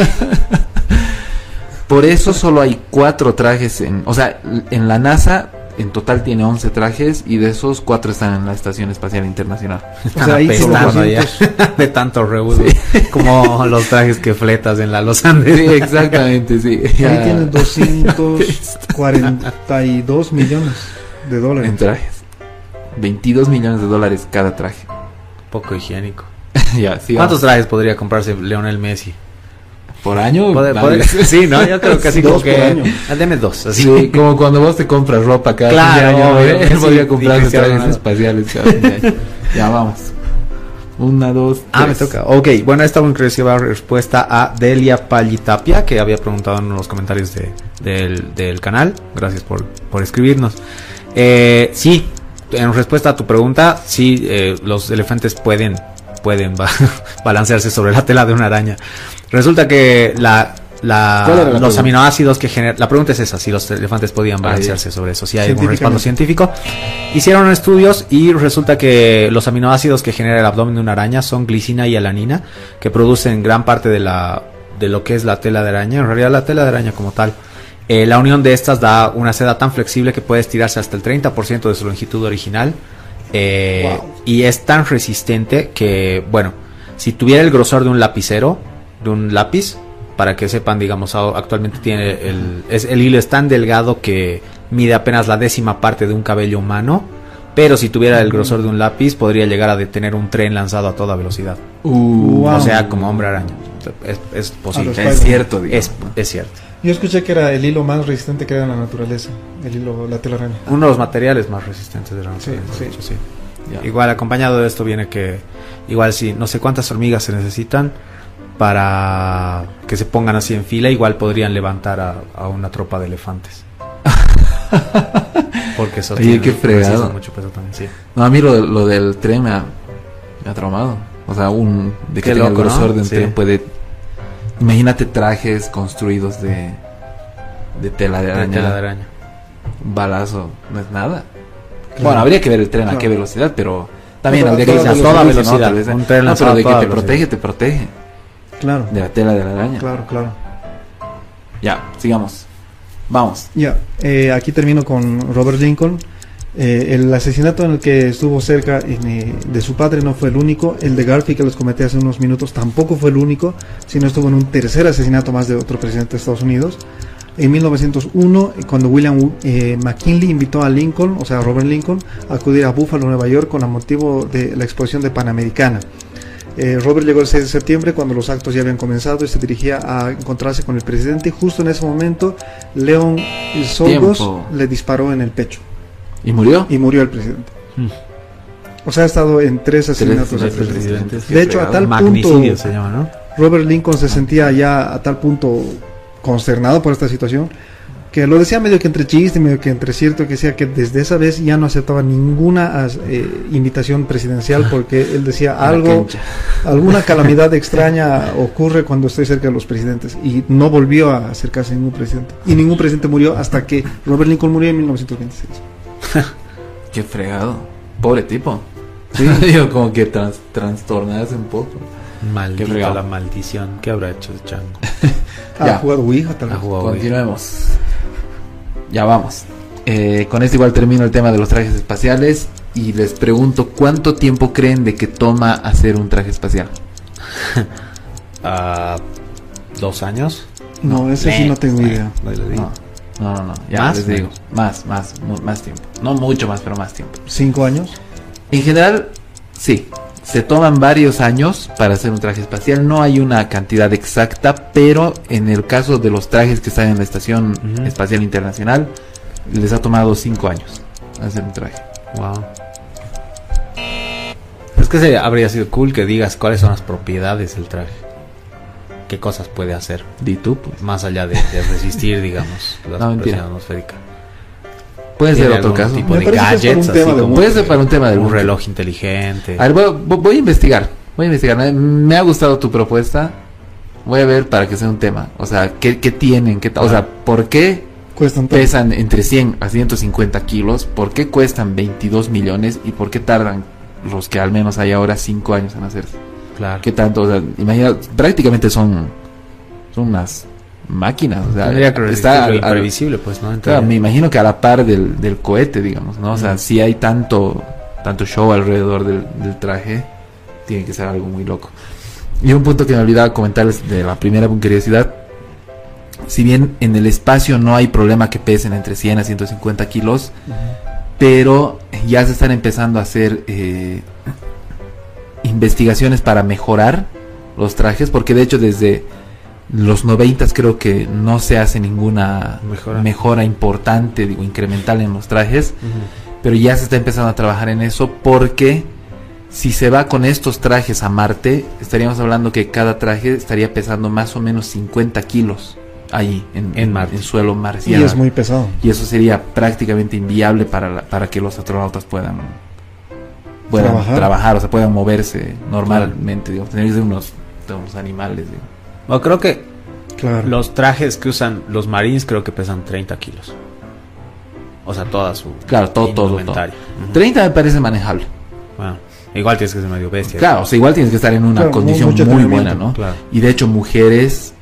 Por eso solo hay cuatro trajes en... O sea, en la NASA en total tiene 11 trajes y de esos cuatro están en la Estación Espacial Internacional. Sea, ahí apestando ya 200. de tanto rebudo. Como los trajes que fletas en la Los Andes. Sí, exactamente, sí. Ahí Ya. tienen 242 millones de dólares. En trajes. 22 millones de dólares cada traje. Poco higiénico. ya, sí. ¿Cuántos trajes podría comprarse Leonel Messi? ¿Por año? Poder- sí, ¿no? Yo creo que así Dos como que... Deme dos, así. Sí, como cuando vos te compras ropa cada Claro, año, ¿no? Él sí, podría comprarse trajes espaciales cada año. Ya, vamos. Una, dos, Ah, me tres. toca. Ok, bueno, esta una respuesta a Delia Palitapia, que había preguntado en los comentarios de- del, del canal. Gracias por, por escribirnos. Eh, sí, en respuesta a tu pregunta, sí, eh, los elefantes pueden, pueden ba- balancearse sobre la tela de una araña. Resulta que la, la- ¿Cuál era la los pregunta? aminoácidos que generan... La pregunta es esa, si los elefantes podían balancearse sobre eso, si hay algún respaldo científico. Hicieron estudios y resulta que los aminoácidos que genera el abdomen de una araña son glicina y alanina, que producen gran parte de la de lo que es la tela de araña, en realidad la tela de araña como tal. Eh, la unión de estas da una seda tan flexible que puede estirarse hasta el 30% de su longitud original. eh, Wow. Y es tan resistente que, bueno, si tuviera el grosor de un lapicero, de un lápiz, para que sepan, digamos, actualmente tiene el, es, el hilo es tan delgado que mide apenas la décima parte de un cabello humano, pero si tuviera el grosor de un lápiz podría llegar a detener un tren lanzado a toda velocidad. Uh, Wow. O sea, como hombre araña. Es, es posible. es cierto, digamos. Es, es cierto. Yo escuché que era el hilo más resistente que era en la naturaleza. El hilo, la telaraña. Uno de los materiales más resistentes de la naturaleza, sí. de hecho, sí. Igual acompañado de esto viene que igual si no sé cuántas hormigas se necesitan para que se pongan así en fila, igual podrían levantar a, a una tropa de elefantes. Porque eso Oye, tiene- qué fregado. mucho peso también, sí. No, a mí lo, lo del tren me ha, me ha traumado. O sea, un de que Qué tenga el ¿no? de un Sí. tren puede. Imagínate trajes construidos de, de tela de De araña. tela de araña. Balazo, no es nada. Bueno, habría que ver el tren a qué velocidad, pero también No, habría que a toda velocidad, ¿eh? Un tren no, pero de que te velocidad. protege, te protege Claro, de la tela de la araña. claro, claro. Ya, sigamos. Vamos. Ya, eh, aquí termino con Robert Lincoln. Eh, el asesinato en el que estuvo cerca en, eh, de su padre no fue el único. El de Garfield que les comenté hace unos minutos tampoco fue el único, sino estuvo en un tercer asesinato más de otro presidente de Estados Unidos. En 1901, eh, cuando William eh, McKinley invitó a Lincoln, o sea, a Robert Lincoln, a acudir a Buffalo, Nueva York, con el motivo de la exposición de Panamericana. Eh, Robert llegó el 6 de septiembre cuando los actos ya habían comenzado y se dirigía a encontrarse con el presidente. Justo en ese momento, Leon Solgos le disparó en el pecho ¿Y murió? y murió el presidente. Mm. O sea, ha estado en tres asesinatos. Al presidente. De hecho, a tal punto, se llama, ¿no? Robert Lincoln se sentía ya a tal punto consternado por esta situación que lo decía medio que entre chiste, medio que entre cierto, que decía que desde esa vez ya no aceptaba ninguna eh, invitación presidencial porque él decía algo, alguna calamidad extraña ocurre cuando estoy cerca de los presidentes y no volvió a acercarse a ningún presidente y ningún presidente murió hasta que Robert Lincoln murió en 1926. Qué fregado. Pobre tipo. Digo, como que trans, trastornarse un poco. Maldita fregado. la maldición. ¿Qué habrá hecho ese chango? Ha jugado Ouija tal vez. Continuemos. Ya vamos. Eh, con esto igual termino el tema de los trajes espaciales y les pregunto cuánto tiempo creen de que toma hacer un traje espacial. Ah, ¿Dos años? No, ese sí no tengo idea. No. No, no, no, no. Ya ¿Más? les digo. Más, más, más tiempo. No mucho más, pero más tiempo. ¿Cinco años? En general, sí. Se toman varios años para hacer un traje espacial. No hay una cantidad exacta, pero en el caso de los trajes que están en la Estación. Espacial Internacional, les ha tomado cinco años hacer un traje. Wow. Es que se, habría sido cool que digas cuáles son las propiedades del traje. ¿Qué cosas puede hacer? Di tú, pues. Más allá de, de resistir, digamos, la No, presión atmosférica. Puede ser ¿Tiene otro caso. tipo Me de gadgets, tema así de como Puede ser para un tema del un mundo. reloj inteligente. A ver, voy, a investigar. Voy a investigar. Me, ha gustado tu propuesta. Voy a ver para que sea un tema. O sea, ¿qué, qué tienen? ¿Qué ta- o sea, ¿por qué pesan entre 100 a 150 kilos? ¿Por qué cuestan 22 millones? ¿Y por qué tardan los que al menos hay ahora 5 años en hacerse? claro. ¿Qué tanto? O sea, imagina, prácticamente son, son unas máquinas. O sea, Tendría que resistir está al- imprevisible, pues, ¿no? Claro, me imagino que a la par del, del cohete, digamos, ¿no? O sea, si hay tanto, tanto show alrededor del, del traje, tiene que ser algo muy loco. Y un punto que me olvidaba comentarles de la primera curiosidad, si bien en el espacio no hay problema que pesen entre 100 a 150 kilos, pero ya se están empezando a hacer eh, investigaciones para mejorar los trajes, porque de hecho desde los 90 creo que no se hace ninguna Mejora. mejora, importante, digo, incremental en los trajes, pero ya se está empezando a trabajar en eso porque si se va con estos trajes a Marte, estaríamos hablando que cada traje estaría pesando más o menos 50 kilos ahí en, En Marte. en suelo Y marciano. es muy pesado. Y eso sería prácticamente inviable para, la- para que los astronautas puedan, puedan Trabajar. trabajar. o sea, puedan moverse normalmente. Digamos, tener unos, unos animales. digo. Bueno, creo que Claro. los trajes que usan los marines creo que pesan 30 kilos. O sea, toda su Claro, todo, todo, todo. indumentaria. Ujú. 30 me parece manejable. Bueno, igual tienes que ser medio bestia. Claro, o sea, igual tienes que estar en una Claro, condición muy buena, ¿no? Claro. Y de hecho, mujeres.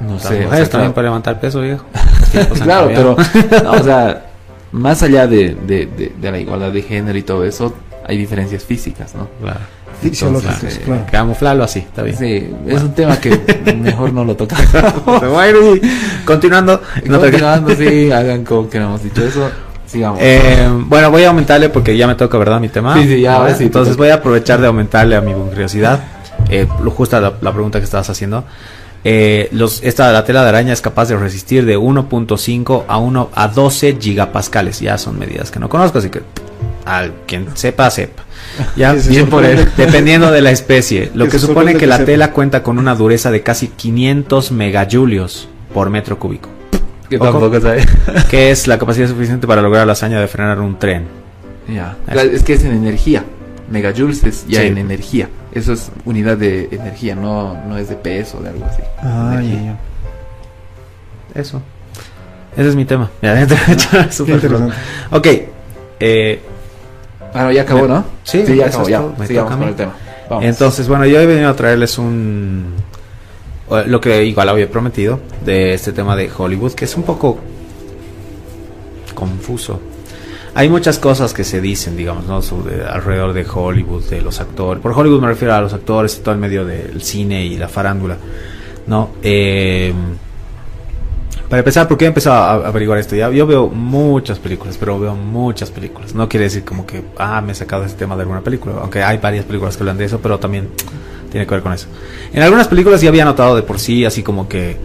No Las sé. o sea, mujeres también para levantar peso, viejo. Claro, pero. no, o sea, más allá de, de, de- de la igualdad de género y todo eso, hay diferencias físicas, ¿no? Claro. Fisiológicos, Entonces, eh, claro. Camuflarlo así, está bien. Sí, es un tema que mejor no lo tocamos. Continuando. no Continuando, sí, hagan como que no hemos dicho eso. Sigamos. Eh, bueno, voy a aumentarle porque ya me toca, ¿verdad? Mi tema. Sí, sí, ya, ahora sí, Entonces voy a aprovechar de aumentarle a mi curiosidad. Eh, lo justa la, la pregunta que estabas haciendo. Eh, los, esta, la tela de araña es capaz de resistir de 1.5 a 1 a 12 gigapascales. Ya son medidas que no conozco, así que Al quien sepa, sepa. Ya, bien por él, dependiendo de la especie. Lo Que supone que que la sepa. tela cuenta con una dureza de casi 500 megajulios por metro cúbico, Que tampoco sabe. que es la capacidad suficiente para lograr la hazaña de frenar un tren. Ya. Es que es en energía. Megajoules es ya Sí. en energía. Eso es unidad de energía, no, no es de peso o de algo así. Ah, ya, ya. Eso. Ese es mi tema. Ya. Ok. Eh, Bueno, ya acabó, ¿no? Sí, ya acabó, ya. Sigamos con el tema. Vamos. Entonces, bueno, yo he venido a traerles un... Lo que igual había prometido de este tema de Hollywood, que es un poco confuso. Hay muchas cosas que se dicen, digamos, ¿no? Sobre, alrededor de Hollywood, de los actores. Por Hollywood me refiero a los actores y todo el medio del cine y la farándula, ¿no? Eh, para empezar, ¿por qué he empezado a averiguar esto? Ya, yo veo muchas películas, pero veo muchas películas. No quiere decir como que, ah, me he sacado ese tema de alguna película, aunque hay varias películas que hablan de eso, pero también tiene que ver con eso. En algunas películas ya había notado de por sí, así como que,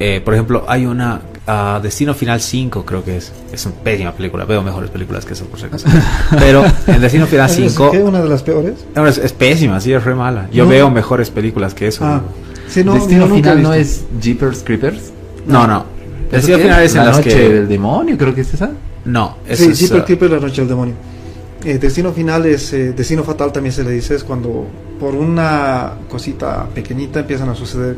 eh, por ejemplo, hay una, ah, Destino Final 5 creo que es, es una pésima película, veo mejores películas que eso por si acaso. Pero en Destino Final ¿Es 5 qué? ¿Una de las peores? es, es pésima, sí, es re mala. Yo No. veo mejores películas que eso. Ah, sí, no, Destino final no es Jeepers Creepers. No, no. ¿Eso Destino qué Final es en la noche que... del demonio, creo que es esa. No, Sí, eso es, Jeepers ah, Creepers, la noche del demonio. Eh, destino final es eh, destino fatal también se le dice es cuando por una cosita pequeñita empiezan a suceder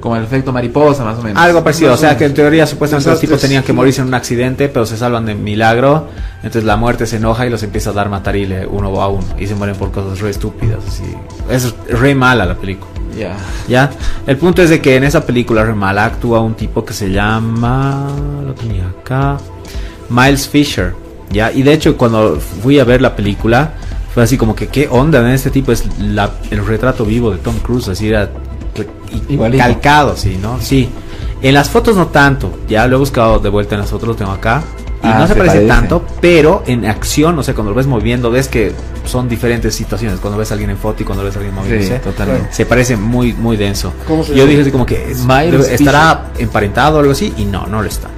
Como el efecto mariposa, más o menos. Algo parecido, o Más o sea que en menos. teoría supuestamente los tipos tenían que morirse en un accidente, pero se salvan de milagro, entonces la muerte se enoja y los empieza a dar matarile uno a uno y se mueren por cosas re estúpidas, así. Es re mala la película. Ya. ¿Ya? El punto es de que en esa película re mala actúa un tipo que se llama... Lo tenía acá. Miles Fisher. ¿Ya? Y de hecho cuando fui a ver la película fue así como que qué onda, ¿no? este tipo es la- el retrato vivo de Tom Cruise, así era y- calcado, sí, ¿no? Sí. En las fotos no tanto, ya lo he buscado de vuelta en las fotos, lo tengo acá. Y Ah, no se, se parece parece. tanto, pero en acción, o sea, cuando lo ves moviendo, ves que son diferentes situaciones. Cuando ves a alguien en foto y cuando ves a alguien Sí, moviéndose totalmente. se parece muy muy denso. ¿Cómo se Yo dije así como que es- Miles estará emparentado o algo así y no, no lo está.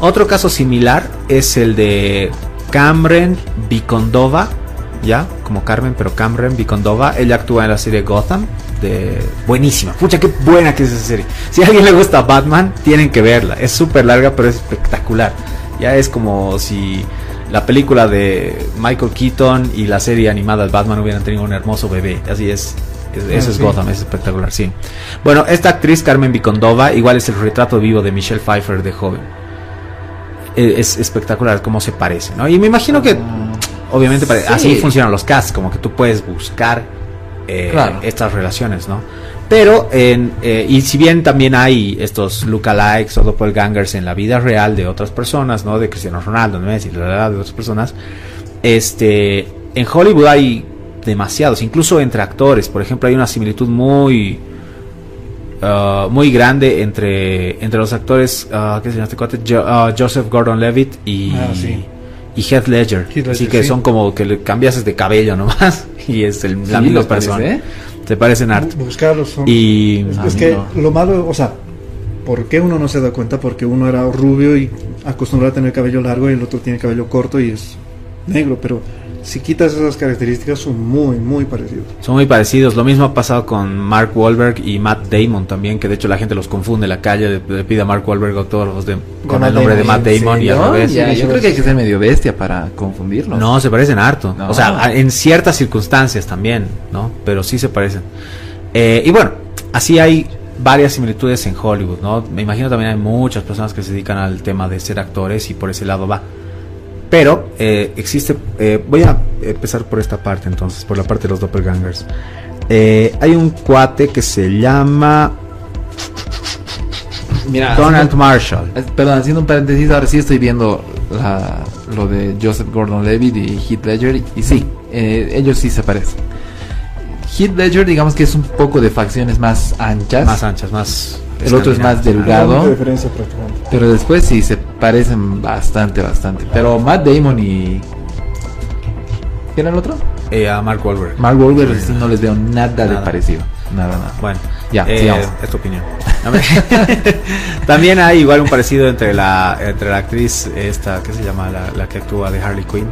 Otro caso similar es el de Cameron Vicondova, ya, como Carmen, pero Cameron Vicondova, ella actúa en la serie Gotham de buenísima. Pucha, qué buena que es esa serie. Si a alguien le gusta Batman, tienen que verla. Es súper larga, pero es espectacular. Ya es como si la película de Michael Keaton y la serie animada de Batman hubieran tenido un hermoso bebé. Así es. Es- Eso Ah, es. Gotham, es espectacular, sí. Bueno, esta actriz Carmen Vicondova igual es el retrato vivo de Michelle Pfeiffer de joven. E- Es espectacular cómo se parece, ¿no? Y me imagino que, obviamente, pare- Sí. así funcionan los casts, como que tú puedes buscar eh, Claro. estas relaciones, ¿no? Pero, en, eh, y si bien también hay estos lookalikes o doppelgangers en la vida real de otras personas, ¿no? De Cristiano Ronaldo, Messi, la de otras personas, este, en Hollywood hay demasiados, incluso entre actores, por ejemplo, hay una similitud muy ah, muy grande entre entre los actores ah, ¿qué se llama este cuate? Jo- ah, Joseph Gordon-Levitt y Ah, sí. y Heath Ledger, Heath Ledger, así que sí. son como que le cambias de cabello nomás y es el, la Sí, misma ¿les parece, persona. eh? Se parecen harto. Bu- buscarlos son- Y es, que no. lo malo o sea ¿por qué uno no se da cuenta? porque uno era rubio y acostumbrado a tener cabello largo y el otro tiene cabello corto y es negro pero si quitas esas características son muy muy parecidos son muy parecidos. Lo mismo ha pasado con Mark Wahlberg y Matt Damon también, que de hecho la gente los confunde en la calle, le, le pide a Mark Wahlberg autógrafos de, con Matt el nombre de Matt ¿En Damon y al revés. Ya, Sí, yo creo que hay que ser medio bestia para confundirlos. No, se parecen harto. No. O sea, en ciertas circunstancias también, ¿no? Pero sí se parecen. Eh, y bueno, así hay varias similitudes en Hollywood, ¿no? Me imagino también hay muchas personas que se dedican al tema de ser actores y por ese lado va. Pero eh, existe, eh, voy a empezar por esta parte entonces, por la parte de los doppelgangers. Eh, hay un cuate que se llama Mira, Donald haciendo- Marshall. Perdón, haciendo un paréntesis, ahora sí estoy viendo la- lo de Joseph Gordon-Levitt y Heath Ledger y sí, ellos sí se parecen. Heath Ledger, digamos que es un poco de facciones más anchas, Más anchas, más... el otro es más delgado, diferencia prácticamente. pero después sí se parecen bastante, bastante. Pero Matt Damon y ¿quién era el otro? Eh, a Mark Wahlberg. Mark Wahlberg sí no les veo nada, de parecido, nada, nada. Bueno, Ya, eh, sigamos. es tu opinión. También hay igual un parecido entre la entre la actriz esta, ¿qué se llama? La, la que actúa de Harley Quinn.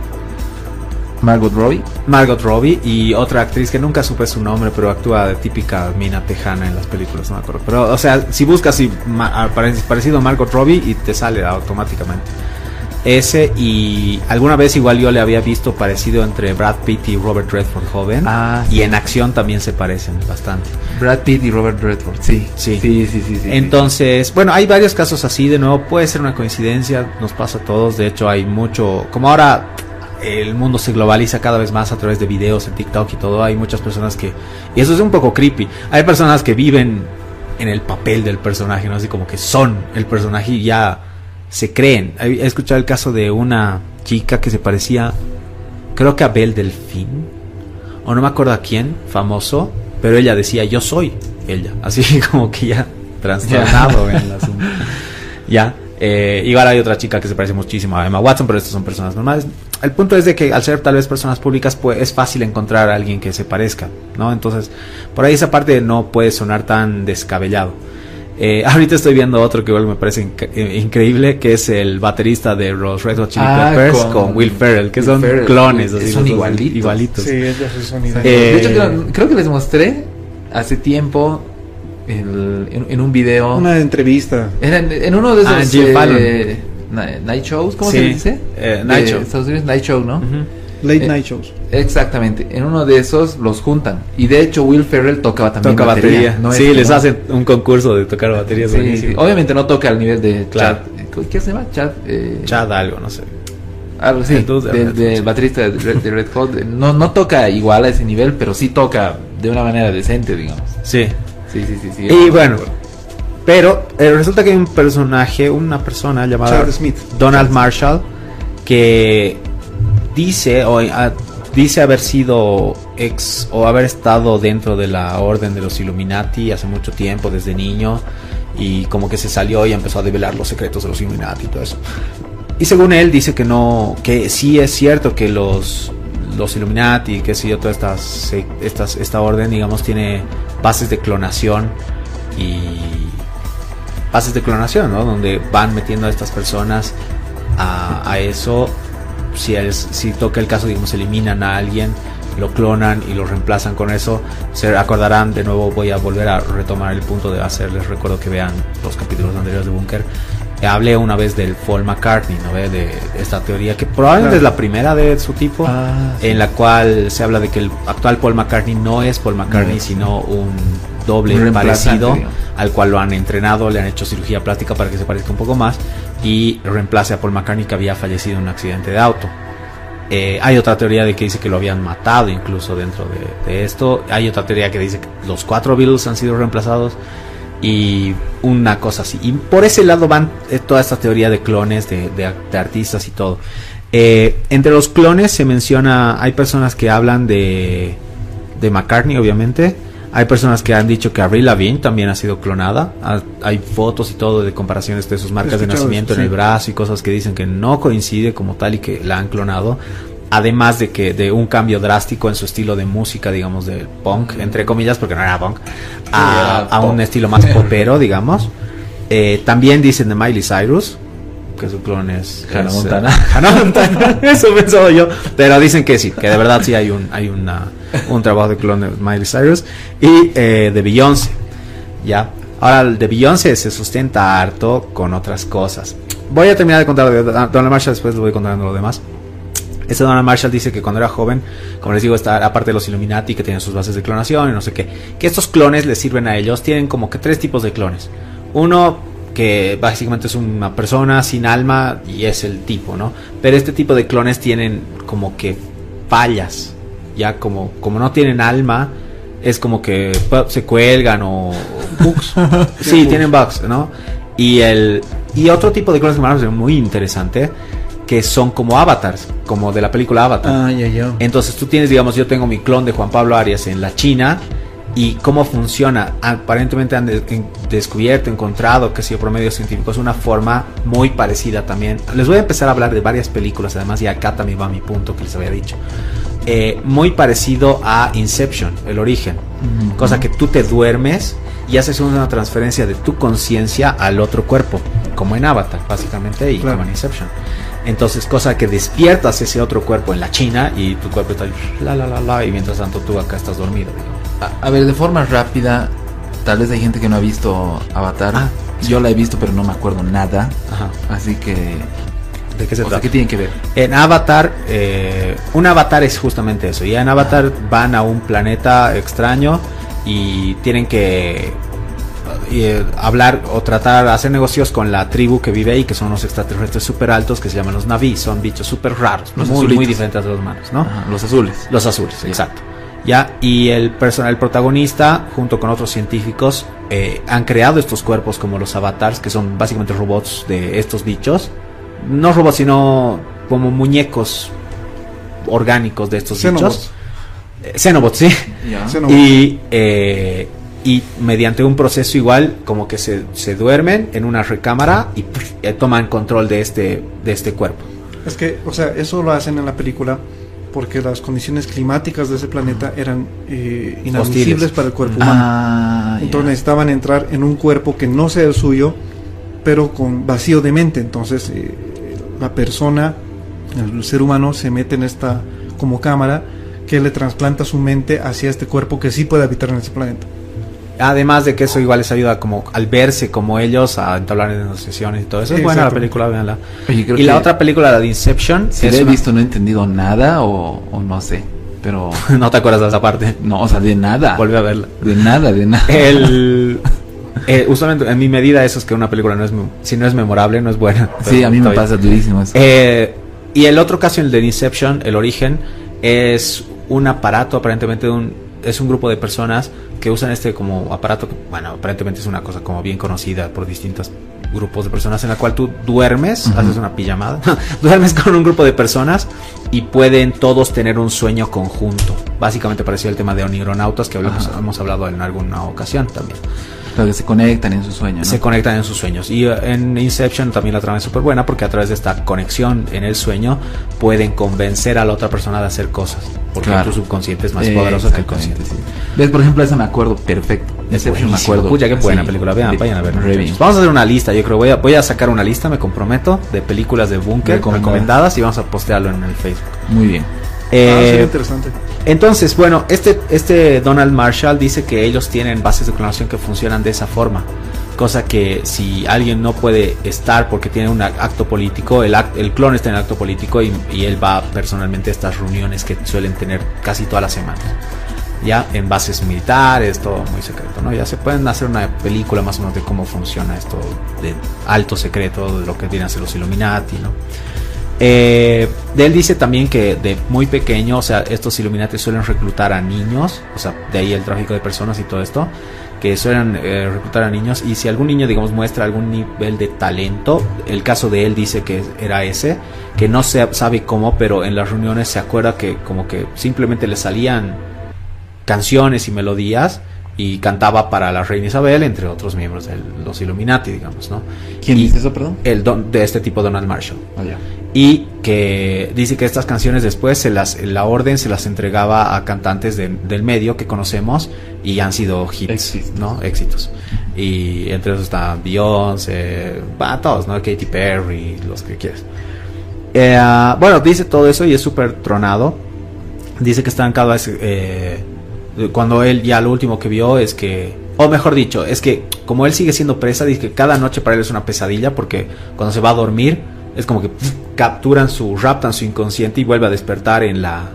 Margot Robbie. Margot Robbie y otra actriz que nunca supe su nombre, pero actúa de típica mina tejana en las películas, no me acuerdo. Pero, o sea, si buscas si, ma- pare- parecido a Margot Robbie y te sale automáticamente. Ese y alguna vez igual yo le había visto parecido entre Brad Pitt y Robert Redford joven. Ah, y en acción también se parecen bastante. Brad Pitt y Robert Redford. Sí, Sí. sí, sí, sí. sí, Entonces, bueno, hay varios casos así, de nuevo, puede ser una coincidencia, nos pasa a todos, de hecho hay mucho, como ahora el mundo se globaliza cada vez más a través de videos en TikTok y todo, hay muchas personas que, y eso es un poco creepy, hay personas que viven en el papel del personaje, ¿no? Así como que son el personaje y ya se creen. He escuchado el caso de una chica que se parecía, creo que a Belle Delfín, o no me acuerdo a quién, famoso, pero ella decía yo soy ella, así como que ya trastornado en el asunto. Ya, eh, igual hay otra chica que se parece muchísimo a Emma Watson, pero estas son personas normales. El punto es de que al ser tal vez personas públicas, pues es fácil encontrar a alguien que se parezca, ¿no? Entonces, por ahí esa parte no puede sonar tan descabellado. Eh, ahorita estoy viendo otro que igual me parece inc- eh, increíble, que es el baterista de los Red Hot Chili Ah, Peppers con con, Will Ferrell, que Will son Ferrell. clones, así, son igualitos. igualitos. Sí, ellos son Eh, idénticos. de hecho, creo, creo que les mostré hace tiempo el- en, en un video. Una entrevista. Era en, en uno de esos Ah, eh, night shows, ¿cómo Sí, se dice? eh, night De show. Estados Unidos, night show, ¿no? Late Eh, Night Shows. Exactamente. En uno de esos los juntan. Y de hecho Will Ferrell tocaba también Toca batería. No es sí, les hacen un concurso de tocar batería. Sí, sí. Obviamente no toca al nivel de Claro. Chad. ¿Qué se llama? Chad. Eh, Chad algo, no sé. Algo así. De Del Hot. baterista de Red, de Red Hot. No, no toca igual a ese nivel, pero sí toca de una manera decente, digamos. Sí. Sí, sí, sí. sí. Y bueno, pero eh, resulta que hay un personaje, una persona llamada Smith. Donald Marshall, que dice o dice haber sido ex o haber estado dentro de la orden de los Illuminati hace mucho tiempo, desde niño, y como que se salió y empezó a develar los secretos de los Illuminati y todo eso. Y según él dice que no, que sí es cierto que los los Illuminati, que sí, toda esta, estas- esta orden, digamos, tiene bases de clonación y bases de clonación, ¿no? Donde van metiendo a estas personas a, a eso. Si, es, si toca el caso, digamos, eliminan a alguien, lo clonan y lo reemplazan con eso. Se acordarán, de nuevo voy a volver a retomar el punto de hacerles recuerdo que vean los capítulos anteriores de Bunker. Hablé una vez del Paul McCartney, ¿no? De esta teoría que probablemente Claro. es la primera de su tipo Ah, sí. en la cual se habla de que el actual Paul McCartney no es Paul McCartney, No. sino un doble Un parecido digamos. al cual lo han entrenado, le han hecho cirugía plástica para que se parezca un poco más y reemplace a Paul McCartney que había fallecido en un accidente de auto. Eh, hay otra teoría de que dice que lo habían matado incluso dentro de, de esto. Hay otra teoría que dice que los cuatro Beatles han sido reemplazados y una cosa así. Y por ese lado van eh, toda esta teoría de clones, de, de- de artistas y todo. Eh, entre los clones se menciona, hay personas que hablan de, de McCartney, obviamente. Hay personas que han dicho que Avril Lavigne también ha sido clonada. Ha- Hay fotos y todo de comparaciones de sus marcas de nacimiento en el brazo y cosas que dicen que no coincide como tal y que la han clonado. Además de que de un cambio drástico en su estilo de música, digamos, del punk, entre comillas, porque no era punk, a, era a un estilo más popero, digamos. Eh, también dicen de Miley Cyrus, que su clon es Hannah Montana. eh, Hannah Montana, eso pensaba yo. Pero dicen que sí, que de verdad sí hay un, hay una, un trabajo de clon de Miley Cyrus. Y eh, de Beyoncé, ¿ya? Ahora, el de Beyoncé se sustenta harto con otras cosas. Voy a terminar de contar de Donald Marshall, después les voy contando lo demás. Este Donald Marshall dice que cuando era joven, como les digo, está aparte de los Illuminati que tienen sus bases de clonación y no sé qué, que estos clones les sirven a ellos. Tienen como que tres tipos de clones. Uno que básicamente es una persona sin alma y es el tipo, ¿no? Pero este tipo de clones tienen como que fallas, ya como, como no tienen alma, es como que se cuelgan o bugs. sí, tienen bugs, ¿no? Y el y otro tipo de clones que me parece muy interesante que son como avatars, como de la película Avatar. Ah, ya, ya. Entonces tú tienes, digamos, yo tengo mi clon de Juan Pablo Arias en la China y cómo funciona. Aparentemente han descubierto, encontrado, que sé por medios científicos, una forma muy parecida también. Les voy a empezar a hablar de varias películas, además, y acá también va mi punto que les había dicho. Eh, muy parecido a Inception, el origen. Cosa que tú te duermes y haces una transferencia de tu conciencia al otro cuerpo, como en Avatar, básicamente, y Claro. como en Inception. Entonces, cosa que despiertas ese otro cuerpo en la China y tu cuerpo está la la la la y mientras tanto tú acá estás dormido. A, ver, de forma rápida, tal vez hay gente que no ha visto Avatar. Ah, Yo la he visto, pero no me acuerdo nada. Ajá. Así que ¿De qué se trata? ¿Qué tiene que ver? En Avatar, eh, un avatar es justamente eso. Y en Avatar van a un planeta extraño y tienen que eh, hablar o tratar, hacer negocios con la tribu que vive ahí, que son unos extraterrestres súper altos que se llaman los Naví. Son bichos súper raros, muy, muy, diferentes de los humanos, ¿no? los azules. Los azules, exacto. ¿ya? Y el, personal, el protagonista, junto con otros científicos, eh, han creado estos cuerpos como los avatars, que son básicamente robots de estos bichos. No robots, sino como muñecos orgánicos de estos bichos. Xenobots, sí. Y eh, y mediante un proceso igual como que se, se duermen en una recámara y eh, toman control de este, de este cuerpo. Es que, o sea, eso lo hacen en la película porque las condiciones climáticas de ese planeta eran eh, inadmisibles para el cuerpo humano. Ah, entonces necesitaban entrar en un cuerpo que no sea el suyo, pero con vacío de mente. Entonces eh, la persona, el ser humano, se mete en esta como cámara que le trasplanta su mente hacia este cuerpo que sí puede habitar en ese planeta. Además de que eso igual les ayuda como al verse como ellos, a entablar negociaciones y todo eso. es buena la película, véanla. y la otra película, la de Inception. Si la he visto, no he entendido nada o, no sé. Pero. no te acuerdas de esa parte. No, o sea, de nada. Vuelve a verla. De nada, de nada. El. Eh, usualmente, en mi medida, eso es que una película no es. Si no es memorable, no es buena. Sí, a mí me pasa durísimo eso. Eh, y el otro caso, el de Inception, el origen, es un aparato aparentemente de un es un grupo de personas que usan este como aparato, bueno, aparentemente es una cosa como bien conocida por distintos grupos de personas en la cual tú duermes, haces una pijamada, duermes con un grupo de personas y pueden todos tener un sueño conjunto. Básicamente parecía el tema de onironautas que hemos hablado en alguna ocasión también que se conectan en sus sueños. Se conectan en sus sueños. Y uh, en Inception también la trama es súper buena porque a través de esta conexión en el sueño pueden convencer a la otra persona de hacer cosas. Porque tu subconsciente es más poderoso que el consciente. ¿Ves? Por ejemplo, esa me acuerdo perfecto. Inception me acuerdo. Pucha, qué buena película. Vean, vayan a ver. Vamos a hacer una lista, yo creo. Voy a, voy a sacar una lista, me comprometo, de películas de Bunker recomendadas y vamos a postearlo en el Facebook. Muy bien. Eh, ah, interesante. Entonces, bueno, este, este Donald Marshall dice que ellos tienen bases de clonación que funcionan de esa forma. Cosa que si alguien no puede estar porque tiene un acto político, el, el clon está en acto político y, él va personalmente a estas reuniones que suelen tener casi todas las semanas. Ya en bases militares, todo muy secreto, ¿no? Ya se pueden hacer una película más o menos de cómo funciona esto de alto secreto, de lo que vienen a ser los Illuminati, ¿no? Eh, él dice también que de muy pequeño, o sea, estos Illuminati suelen reclutar a niños, o sea, de ahí el tráfico de personas y todo esto, que suelen eh, reclutar a niños y si algún niño, digamos, muestra algún nivel de talento, el caso de él dice que era ese, que no se sabe cómo, pero en las reuniones se acuerda que como que simplemente le salían canciones y melodías y cantaba para la reina Isabel, entre otros miembros de los Illuminati, digamos, ¿no? ¿Quién dice eso, perdón? El don, de este tipo, Donald Marshall. Oh, y que dice que estas canciones después se las, la orden se las entregaba a cantantes del medio que conocemos y han sido hits, ¿no? Éxitos. Y entre esos están Beyoncé, va, todos, ¿no? Katy Perry, los que quieras. Eh, bueno, dice todo eso y es súper tronado. Dice que están cada vez... Eh, cuando él ya lo último que vio es que, o mejor dicho, es que como él sigue siendo presa, dice que cada noche para él es una pesadilla porque cuando se va a dormir es como que capturan su, raptan su inconsciente y vuelve a despertar en la,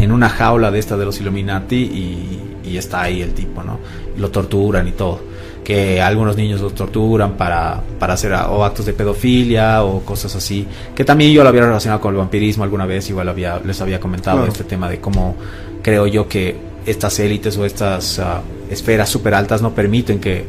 en una jaula de esta de los Illuminati y, está ahí el tipo, ¿no? lo torturan y todo. Que algunos niños los torturan para, para hacer o actos de pedofilia o cosas así. Que también yo lo había relacionado con el vampirismo alguna vez, igual había, les había comentado este tema de cómo creo yo que estas élites o estas ah, esferas súper altas no permiten que,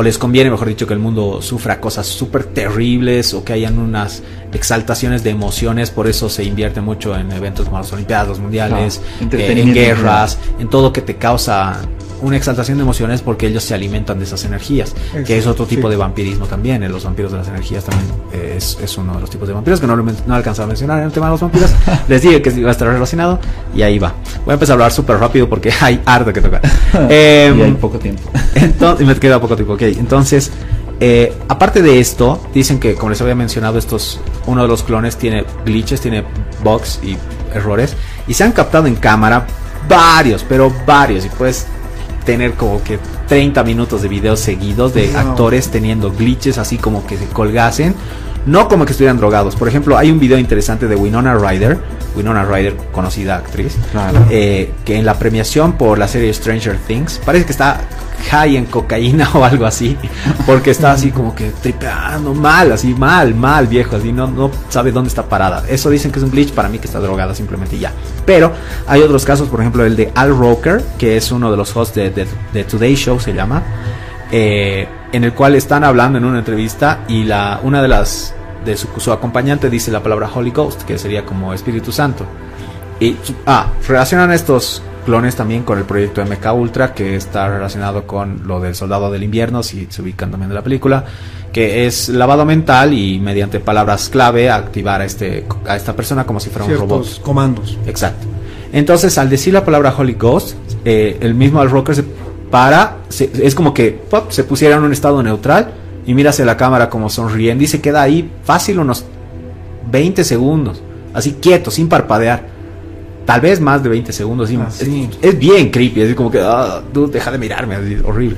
o les conviene, mejor dicho, que el mundo sufra cosas súper terribles o que hayan unas exaltaciones de emociones, por eso se invierte mucho en eventos como las Olimpiadas, los Mundiales, eh, en guerras, en todo que te causa una exaltación de emociones porque ellos se alimentan de esas energías, que es otro tipo de vampirismo también. En los vampiros de las energías también eh, es, es, uno de los tipos de vampiros que no, no alcanzado a mencionar en el tema de los vampiros. Les dije que iba a estar relacionado y ahí va. Voy a empezar a hablar súper rápido porque hay harto que tocar. eh, y hay poco tiempo. Entonces, me queda poco tiempo, ok. Entonces, Eh, aparte de esto, dicen que, como les había mencionado, estos, uno de los clones tiene glitches, tiene bugs y errores. Y se han captado en cámara varios, pero varios. Y puedes tener como que 30 minutos de videos seguidos de actores teniendo glitches así como que se colgasen. No como que estuvieran drogados. Por ejemplo, hay un video interesante de Winona Ryder. Winona Ryder, conocida actriz. Eh, que en la premiación por la serie Stranger Things, parece que está high en cocaína o algo así, porque está así como que tripeando mal, así mal, mal, viejo, así no, no sabe dónde está parada. Eso dicen que es un glitch, para mí que está drogada simplemente ya. Pero hay otros casos, por ejemplo el de Al Roker, que es uno de los hosts de, de, Today Show, se llama, eh, en el cual están hablando en una entrevista y la, una de las de su, su acompañante dice la palabra Holy Ghost, que sería como Espíritu Santo. Y, ah, relacionan estos clones también con el proyecto MK Ultra, que está relacionado con lo del Soldado del Invierno, si se ubican también de la película, que es lavado mental y mediante palabras clave activar a, este, a esta persona como si fuera un robot. comandos. Exacto. Entonces, al decir la palabra Holy Ghost, eh, el mismo Al Rocker se para, es como que pop, se pusiera en un estado neutral y mira hacia la cámara como sonriendo y se queda ahí fácil unos 20 segundos, así quieto, sin parpadear tal vez más de 20 segundos. Ah, es, bien creepy, es como que, ah, deja de mirarme, es horrible.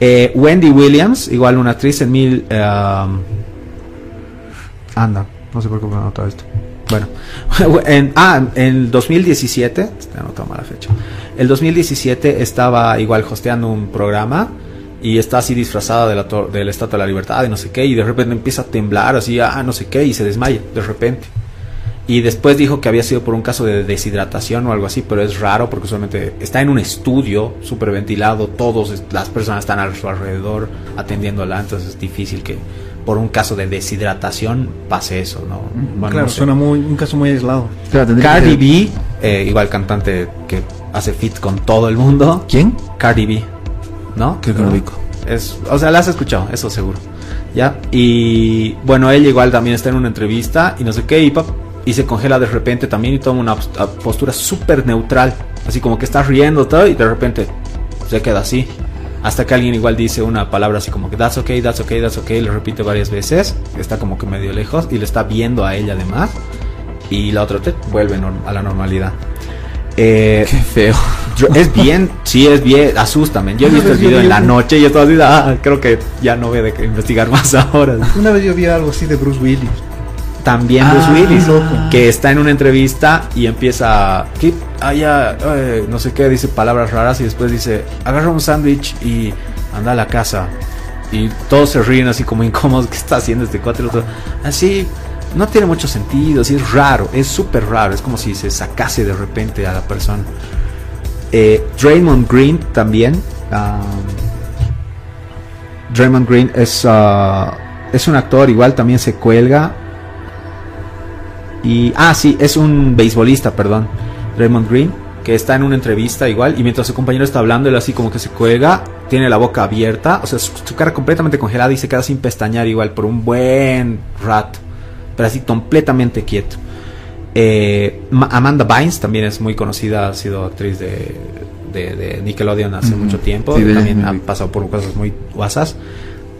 Eh, Wendy Williams, igual una actriz en mil... Um, anda, no sé por qué me anotado esto. Bueno, en, ah, en 2017, este anotado mala fecha. El 2017 estaba igual hosteando un programa y está así disfrazada de la, de la Estatua de la Libertad y no sé qué, y de repente empieza a temblar así, ah, no sé qué, y se desmaya de repente. Y después dijo que había sido por un caso de deshidratación o algo así, pero es raro porque solamente está en un estudio súper ventilado, todas las personas están a su alrededor atendiéndola, entonces es difícil que por un caso de deshidratación pase eso, ¿no? claro, suena muy, un caso muy aislado. Cardi B, eh, igual cantante que hace fit con todo el mundo. ¿Quién? Cardi B, ¿no? Que no Es, o sea, la has escuchado, eso seguro. ¿Ya? Y bueno, ella igual también está en una entrevista y no sé qué, y pop, y se congela de repente también y toma una postura súper neutral, así como que está riendo todo y de repente se queda así. Hasta que alguien igual dice una palabra así como que that's okay, that's okay, that's okay, lo repite varias veces, está como que medio lejos y le está viendo a ella además. Y la otra te vuelve a la normalidad. Eh, Qué feo. es bien, sí, es bien, asústame. Yo he visto el video en la noche y yo así, ah, creo que ya no voy a investigar más ahora. Una vez yo vi algo así de Bruce Willis también Bruce ah, Willis, que está en una entrevista y empieza, que haya, eh, no sé qué, dice palabras raras y después dice, agarra un sándwich y anda a la casa. Y todos se ríen así como incómodos, ¿qué está haciendo este cuatro? Así, no tiene mucho sentido, así es raro, es súper raro, es como si se sacase de repente a la persona. Eh, Draymond Green también. Um, Draymond Green es, uh, es un actor, igual también se cuelga y, ah, sí, es un beisbolista, perdón, Raymond Green, que está en una entrevista igual, y mientras su compañero está hablando, él así como que se cuelga, tiene la boca abierta, o sea, su, cara completamente congelada y se queda sin pestañear igual por un buen rato, pero así completamente quieto. Eh, Amanda Bynes también es muy conocida, ha sido actriz de, de, Nickelodeon hace mucho tiempo, también ha pasado por cosas muy guasas.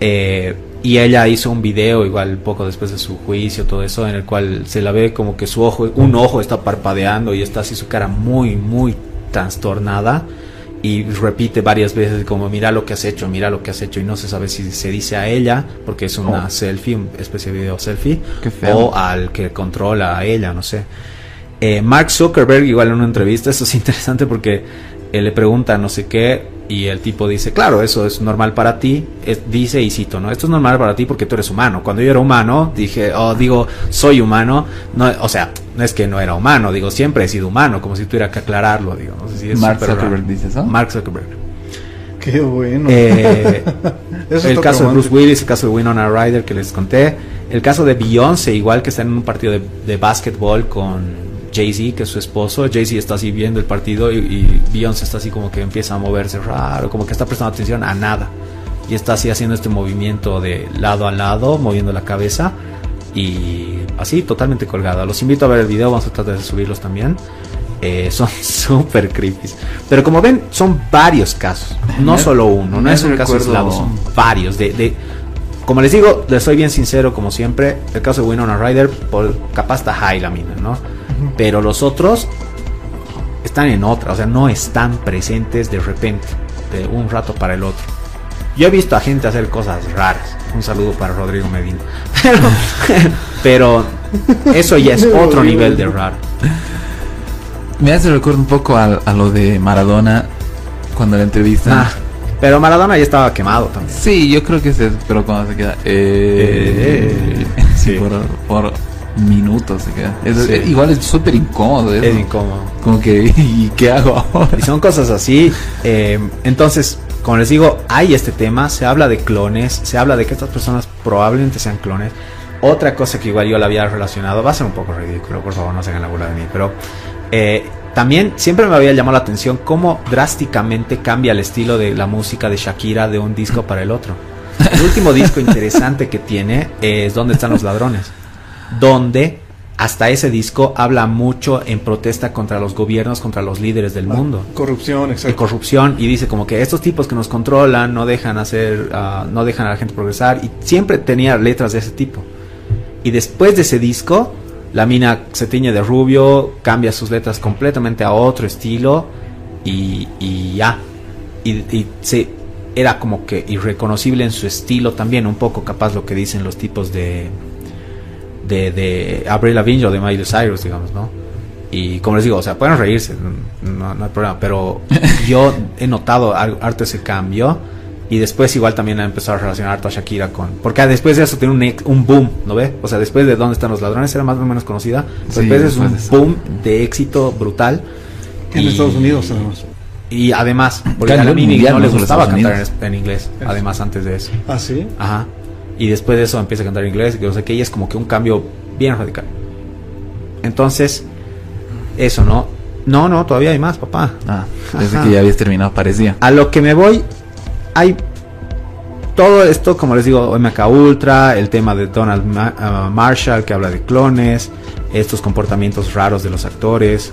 Eh, y ella hizo un video igual poco después de su juicio, todo eso, en el cual se la ve como que su ojo, un ojo está parpadeando y está así su cara muy, muy trastornada y repite varias veces como mira lo que has hecho, mira lo que has hecho y no se sabe si se dice a ella porque es una oh. selfie, una especie de video selfie o al que controla a ella, no sé. Eh, Mark Zuckerberg igual en una entrevista, eso es interesante porque él le pregunta no sé qué y el tipo dice, claro, eso es normal para ti. dice y cito, ¿no? Esto es normal para ti porque tú eres humano. Cuando yo era humano, dije, oh, digo, soy humano. No, o sea, no es que no era humano, digo, siempre he sido humano, como si tuviera que aclararlo, digo. No sé si es Mark Zuckerberg dice eso. Mark Zuckerberg. Qué bueno. Eh, el caso de Bruce Willis, el caso de Winona Ryder que les conté. El caso de Beyoncé, igual que está en un partido de, de básquetbol con Jay-Z, que es su esposo. Jay-Z está así viendo el partido y, y, Beyoncé está así como que empieza a moverse raro, como que está prestando atención a nada. Y está así haciendo este movimiento de lado a lado, moviendo la cabeza y así totalmente colgada. Los invito a ver el video, vamos a tratar de subirlos también. Eh, son súper creepy. Pero como ven, son varios casos, no solo uno, no es un caso aislado, son varios de, de como les digo, les soy bien sincero, como siempre, el caso de Winona Ryder, por, capaz está high la mina, ¿no? Pero los otros están en otra, o sea, no están presentes de repente, de un rato para el otro. Yo he visto a gente hacer cosas raras. Un saludo para Rodrigo Medina. Pero, eso ya es otro nivel de raro. Me hace recuerdo un poco a, a lo de Maradona cuando la entrevista. Ah, pero Maradona ya estaba quemado también. Sí, yo creo que es pero cuando se queda. Eh, Eh, sí, sí. por, por minutos se queda. Es- Sí. eh, igual es súper incómodo. eso. Es incómodo. Como que, ¿y qué hago ahora? Y son cosas así. eh, entonces, como les digo, hay este tema, se habla de clones, se habla de que estas personas probablemente sean clones. Otra cosa que igual yo la había relacionado, va a ser un poco ridículo, por favor no se hagan la burla de mí, pero eh, también siempre me había llamado la atención cómo drásticamente cambia el estilo de la música de Shakira de un disco para el otro. El último disco interesante que tiene es ¿Dónde están los ladrones? Donde hasta ese disco habla mucho en protesta contra los gobiernos, contra los líderes del mundo. Corrupción, exacto. corrupción y dice como que estos tipos que nos controlan no dejan hacer ah, no dejan a la gente progresar y siempre tenía letras de ese tipo. Y después de ese disco la mina se tiñe de rubio cambia sus letras completamente a otro estilo y, y ya. Y, y se era como que irreconocible en su estilo también un poco capaz lo que dicen los tipos de de, de Avril Lavigne o de Miley Cyrus digamos no y como les digo, o sea, pueden reírse, no, no hay problema, pero yo he notado harto ese cambio y después igual también ha empezado a relacionar harto a Shakira con... Porque después de eso tiene un, un boom, ¿no ve? O sea, después de ¿Dónde están los ladrones? Era más o menos conocida. Sí, después es un de boom de éxito brutal. En Y- Estados Unidos, además. Y además, porque a la mundial, no no le solo gustaba cantar en, en inglés, además antes de eso. Ah, sí. Ajá. Y después de eso empieza a cantar en inglés, que no sé qué, y es como que un cambio bien radical. Entonces, eso, ¿no? No, no, todavía hay más, papá. Ah, desde Ajá. que ya habías terminado, parecía. A lo que me voy, hay todo esto, como les digo, MK Ultra, el tema de Donald Ma- ah, Marshall que habla de clones, estos comportamientos raros de los actores,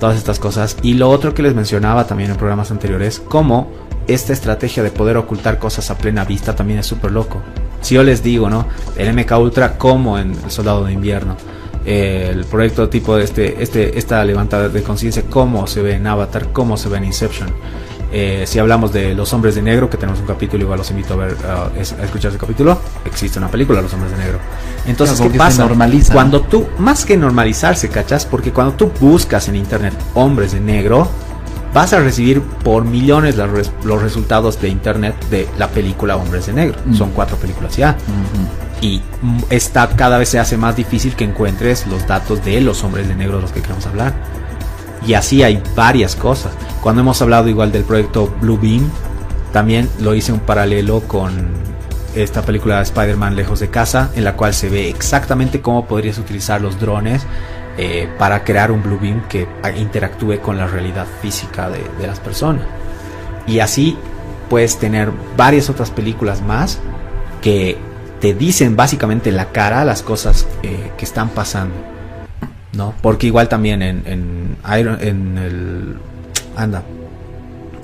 todas estas cosas. Y lo otro que les mencionaba también en programas anteriores, como esta estrategia de poder ocultar cosas a plena vista también es súper loco. Si yo les digo, ¿no? El MK Ultra como en El Soldado de Invierno. eh, el proyecto tipo de este, este, esta levantada de conciencia, cómo se ve en Avatar, cómo se ve en Inception. Eh, si hablamos de Los Hombres de Negro, que tenemos un capítulo, igual los invito a ver, uh, es- a escuchar ese capítulo, existe una película, Los Hombres de Negro. Entonces, Claro, ¿qué pasa? normaliza. Cuando tú, más que normalizarse, ¿cachas? Porque cuando tú buscas en internet hombres de negro, vas a recibir por millones los, res- los resultados de internet de la película Hombres de Negro. Mm. Son cuatro películas ya. Y mm, está, cada vez se hace más difícil que encuentres los datos de los hombres de negro de los que queremos hablar. Y así hay varias cosas. Cuando hemos hablado igual del proyecto Blue Beam, también lo hice un paralelo con esta película de Spider-Man Lejos de Casa, en la cual se ve exactamente cómo podrías utilizar los drones eh, para crear un Blue Beam que interactúe con la realidad física de, las personas. Y así puedes tener varias otras películas más que te dicen básicamente en la cara las cosas eh, que están pasando. ¿No? Porque igual también en, en, Iron- en el. Anda.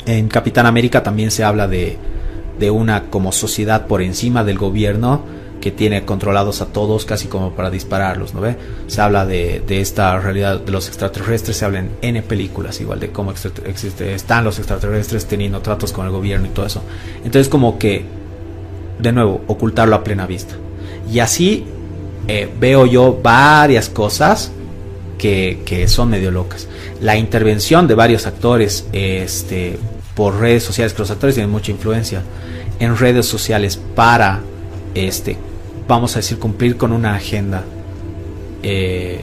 En Capitán América también se habla de, de una como sociedad por encima del gobierno que tiene controlados a todos casi como para dispararlos, ¿no ve? Se habla de, de esta realidad de los extraterrestres, se habla en N películas igual de cómo existe, están los extraterrestres teniendo tratos con el gobierno y todo eso. Entonces como que de nuevo, ocultarlo a plena vista. Y así eh, veo yo varias cosas que, que son medio locas. La intervención de varios actores este, por redes sociales, que los actores tienen mucha influencia en redes sociales para, este, vamos a decir, cumplir con una agenda, eh,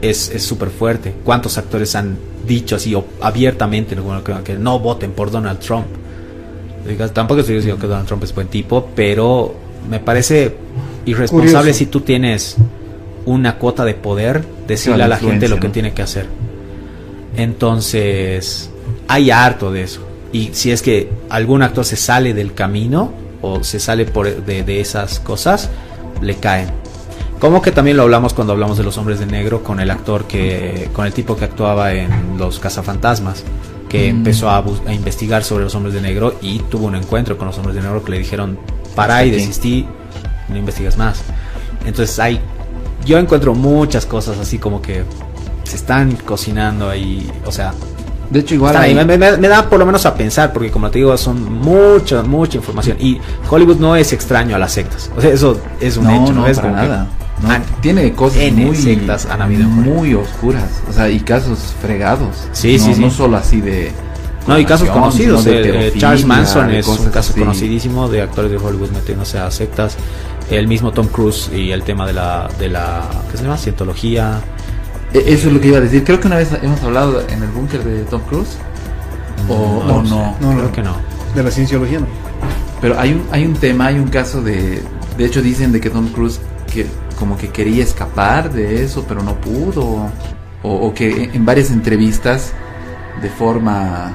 es es súper fuerte. ¿Cuántos actores han dicho así o- abiertamente que, no voten por Donald Trump? Tampoco estoy diciendo que Donald Trump es buen tipo, pero me parece irresponsable Curioso. si tú tienes una cuota de poder decirle Claro, a la gente lo que ¿no? tiene que hacer. Entonces, hay harto de eso. Y si es que algún actor se sale del camino o se sale por de, de esas cosas, le caen. Como que también lo hablamos cuando hablamos de los hombres de negro con el actor que, con el tipo que actuaba en Los Cazafantasmas, que Mm. empezó a, a investigar sobre los hombres de negro y tuvo un encuentro con los hombres de negro que le dijeron para y desistí, no investigas más. Entonces hay, yo encuentro muchas cosas así como que se están cocinando ahí, o sea, De hecho, igual ahí. Me, me- me da por lo menos a pensar, porque como te digo, son mucha, mucha información. Y Hollywood no es extraño a las sectas. O sea, eso es un no, hecho, no, es para que- nada. No, Ah, tiene cosas muy sectas han habido muy oscuras, o sea, y casos fregados. Sí, no, sí, sí. No solo así de No, y casos conocidos. de Charles Manson es un caso así. conocidísimo de actores de Hollywood metiéndose a sectas. El mismo Tom Cruise y el tema de la, de la ¿qué se llama? Cientología. E- Eso es lo que iba a decir. Creo que una vez hemos hablado en el búnker de Tom Cruise. O, No, o no sé. no. No, Creo no. que no. De la cienciología, ¿no? Pero hay un, hay un tema, hay un caso de... De hecho dicen de que Tom Cruise que como que quería escapar de eso, pero no pudo. O, o que en varias entrevistas, de forma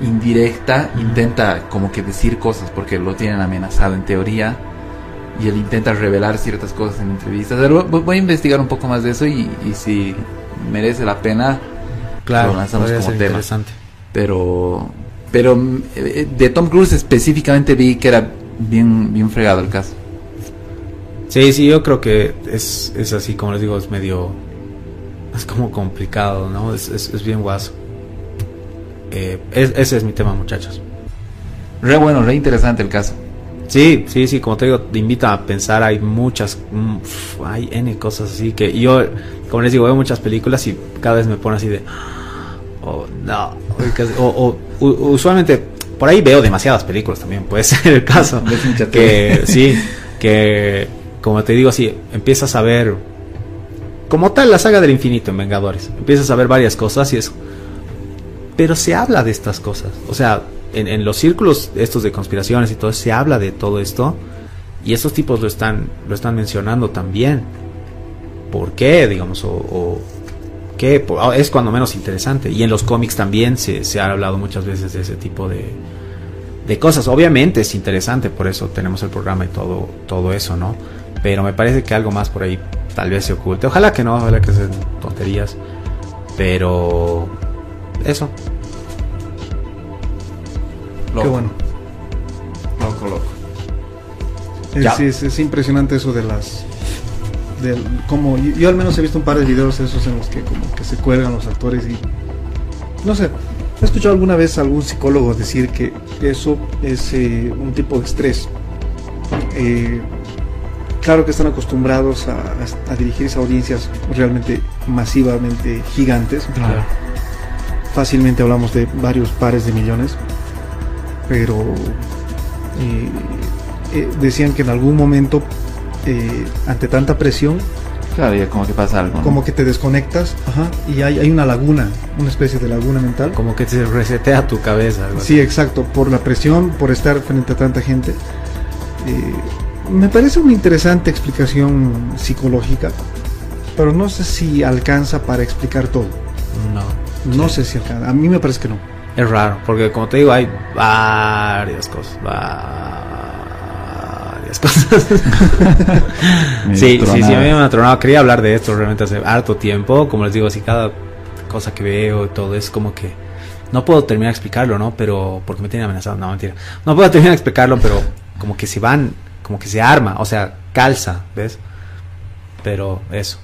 indirecta, intenta como que decir cosas porque lo tienen amenazado en teoría. Y él intenta revelar ciertas cosas en entrevistas. Pero vo- voy a investigar un poco más de eso y, y si merece la pena, Claro, lo lanzamos como tema. interesante. pero pero eh, de Tom Cruise específicamente vi que era bien bien fregado el caso Sí, sí, yo creo que es, es así, como les digo, es medio. Es como complicado, ¿no? Es, es, es bien guaso. Eh, es- ese es mi tema, muchachos. re bueno re interesante el caso Sí, sí, sí, como te digo, te invita a pensar, hay muchas, mm, uf, hay N cosas así que y yo, como les digo, veo muchas películas y cada vez me pone así de, oh, no, o, o- usualmente, por ahí veo demasiadas películas también, puede ser el caso, que sí, que, como te digo, así, empiezas a ver, como tal, la saga del infinito en Vengadores, empiezas a ver varias cosas y es, pero se habla de estas cosas. O sea, en, los círculos estos de conspiraciones y todo, se habla de todo esto. Y esos tipos lo están, lo están mencionando también. ¿Por qué? Digamos, o, qué? Ah, es cuando menos interesante. Y en los cómics también se, se ha hablado muchas veces de ese tipo de, de cosas. Obviamente es interesante, por eso tenemos el programa y todo, todo eso, ¿no? Pero me parece que algo más por ahí tal vez se oculte. Ojalá que no, ojalá que sean tonterías. Pero eso. Loco, Qué bueno. loco loco Es, sí, es, es impresionante eso de las. Del, como, yo, yo al menos he visto un par de videos esos en los que como que se cuelgan los actores y. No sé. He escuchado alguna vez a algún psicólogo decir que eso es eh, un tipo de estrés. Eh, claro que están acostumbrados a, a- a dirigirse a audiencias realmente masivamente gigantes. Claro. Fácilmente hablamos de varios pares de millones. Pero eh, eh, decían que en algún momento, eh, ante tanta presión, claro ya como que pasa algo ¿no? como que te desconectas ajá, y hay, hay una laguna, una especie de laguna mental. Como que se resetea tu cabeza. algo Sí, exacto, por la presión, por estar frente a tanta gente. Eh, me parece una interesante explicación psicológica, pero no sé si alcanza para explicar todo. No. No sé si alcanza. A mí me parece que no. Es raro, porque como te digo, hay varias cosas. Varias cosas. Sí, sí, sí, a mí me ha tronado. Quería hablar de esto realmente hace harto tiempo. Como les digo, así cada cosa que veo y todo es como que. No puedo terminar de explicarlo, ¿no? Pero. Porque me tienen amenazado. No, mentira. No puedo terminar de explicarlo, pero como que se van. Como que se arma. O sea, calza, ¿ves? Pero eso.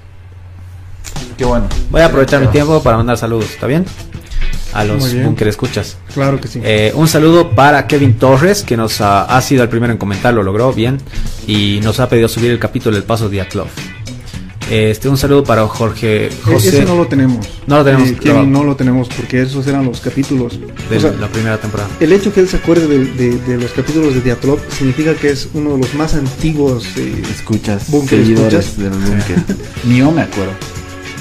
qué bueno Voy a aprovechar mi tiempo para mandar saludos, ¿está bien? A los. Bunker Escuchas. Claro que sí. Eh, un saludo para Kevin Torres, que nos ha, ha sido el primero en comentar, lo logró bien, y nos ha pedido subir el capítulo del paso de Diatlov. Este, un saludo para Jorge E- José Ese no lo tenemos. No lo tenemos Eh. Kevin, no lo tenemos porque esos eran los capítulos. de O sea, la primera temporada. el hecho que él se acuerde de, de- de los capítulos de Diatlov significa que es uno de los más antiguos. eh, escuchas Búnker, seguidores escuchas. del búnker ni yo me acuerdo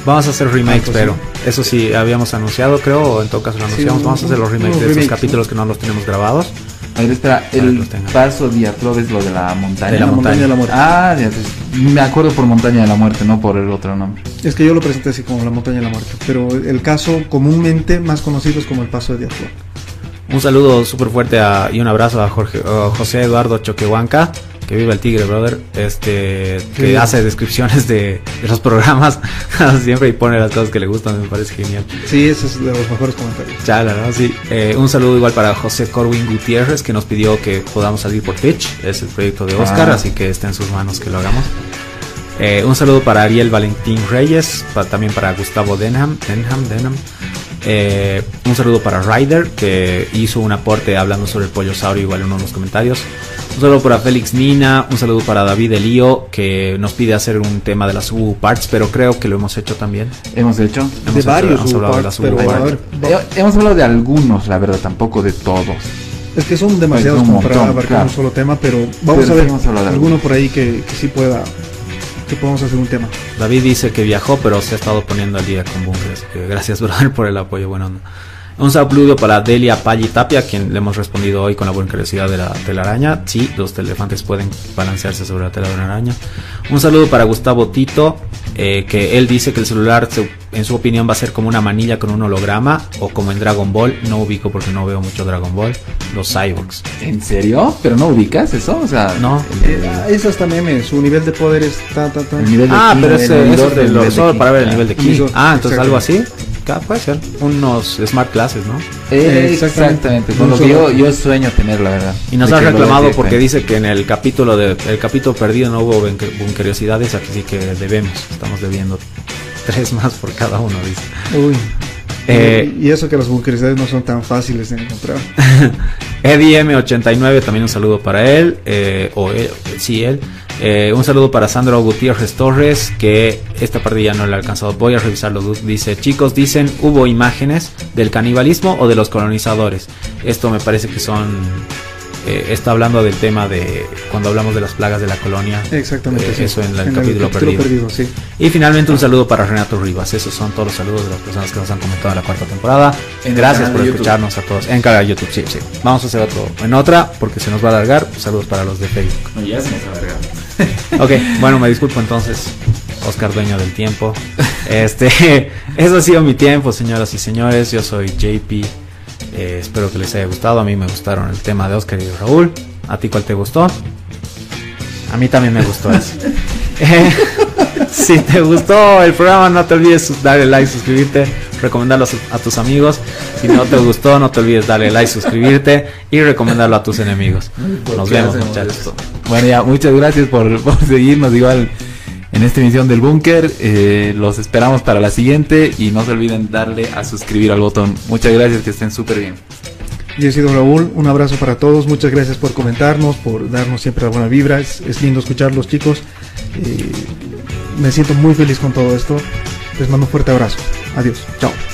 Vamos a hacer remakes, Ah, pues pero sí. eso sí habíamos anunciado, creo, o en todo caso lo anunciamos. un- Vamos a hacer los remakes de esos remakes, capítulos que no los tenemos grabados. a ver espera que el paso Diatlov es lo de la montaña De la La montaña de la muerte. ah pues, me acuerdo por montaña de la muerte no por el otro nombre Es que yo lo presenté así como la montaña de la muerte. Pero el caso comúnmente más conocido es como el paso de Diatlov. Un saludo súper fuerte a- y un abrazo a Jorge, a José Eduardo Choquehuanca, que viva el tigre, brother, este, que hace descripciones de, los programas siempre y pone las cosas que le gustan, me parece genial. Sí, ese es de los mejores comentarios. Chala, ¿no? Sí. Eh, un saludo igual para José Corwin Gutiérrez, que nos pidió que podamos salir por Twitch, es el proyecto de Oscar, ah. así que está en sus manos que lo hagamos. Eh, un saludo para Ariel Valentín Reyes, también para Gustavo Denham, Denham, Denham. Eh, un saludo para Ryder, que hizo un aporte hablando sobre el pollo saurio, igual en uno de los comentarios. Un saludo para Félix Mina, un saludo para David Elío, que nos pide hacer un tema de las U Parts, pero creo que lo hemos hecho también. Hemos hecho. de varios hemos hablado de las pero eh, Hemos hablado de algunos, la verdad, tampoco de todos. Es que son demasiados como para abarcar un solo tema, pero vamos a ver alguno por ahí que, que sí pueda que podemos hacer un tema. David dice que viajó, pero se ha estado poniendo al día con Bunkers. gracias, brother, por el apoyo. Bueno, un saludo para Delia Palli Tapia, quien le hemos respondido hoy con la buena curiosidad de la telaraña. Sí, los elefantes pueden balancearse sobre la tela de una araña. Un saludo para Gustavo Tito, eh, que él dice que el celular, en su opinión, va a ser como una manilla con un holograma o como en Dragon Ball. No ubico porque no veo mucho Dragon Ball. Los cyborgs. ¿En serio? ¿Pero no ubicas eso? O sea, no. Eh, eso está meme. Su nivel de poder es ah, pero ese, eso es solo para ver el nivel de ki. Ah, entonces algo así puede ser. Unos smart classes, ¿no? Eh, exactamente. Con lo que yo, yo sueño tener, la verdad. Y nos ha reclamado porque dice que en el capítulo de el capítulo perdido no hubo bunkeriosidades, aquí sí que debemos. Estamos debiendo tres más por cada uno, dice. Uy. Eh, y eso que las bunkeriosidades no son tan fáciles de encontrar. Eddie M89, también un saludo para él. Eh, o él, sí, él. Eh, un saludo para Sandro Gutiérrez Torres, que esta parte ya no le ha alcanzado. Voy a revisarlo. Dice, chicos, dicen, ¿hubo imágenes del canibalismo o de los colonizadores? Esto me parece que son... Eh, está hablando del tema de cuando hablamos de las plagas de la colonia. Exactamente. Eh, eso en, el, capítulo, perdido. Y finalmente un saludo para Renato Rivas. Esos son todos los saludos de las personas que nos han comentado en la cuarta temporada. Gracias por escucharnos a todos. En cada YouTube, sí, sí. Vamos a hacer otro en otra porque se nos va a alargar. Saludos para los de Facebook. No, ya se nos va a alargar ok, bueno, me disculpo entonces, Oscar, dueño del tiempo. Este, eso ha sido mi tiempo, señoras y señores. Yo soy JP. Eh, espero que les haya gustado. A mí me gustaron el tema de Oscar y Raúl. ¿A ti cuál te gustó? A mí también me gustó eso. Eh, si te gustó el programa, no te olvides darle like, suscribirte recomendarlo a tus amigos. Si no te gustó, no te olvides darle like, suscribirte y recomendarlo a tus enemigos. Nos vemos, muchachos. Bueno, ya, muchas gracias por, seguirnos igual en esta emisión del búnker. Eh, los esperamos para la siguiente y no se olviden darle a suscribir al botón. Muchas gracias, que estén súper bien. Yo he sido Raúl, un abrazo para todos, muchas gracias por comentarnos, por darnos siempre la buena vibra, es, lindo escuchar los chicos, eh, me siento muy feliz con todo esto, les mando un fuerte abrazo. Adiós. Chao.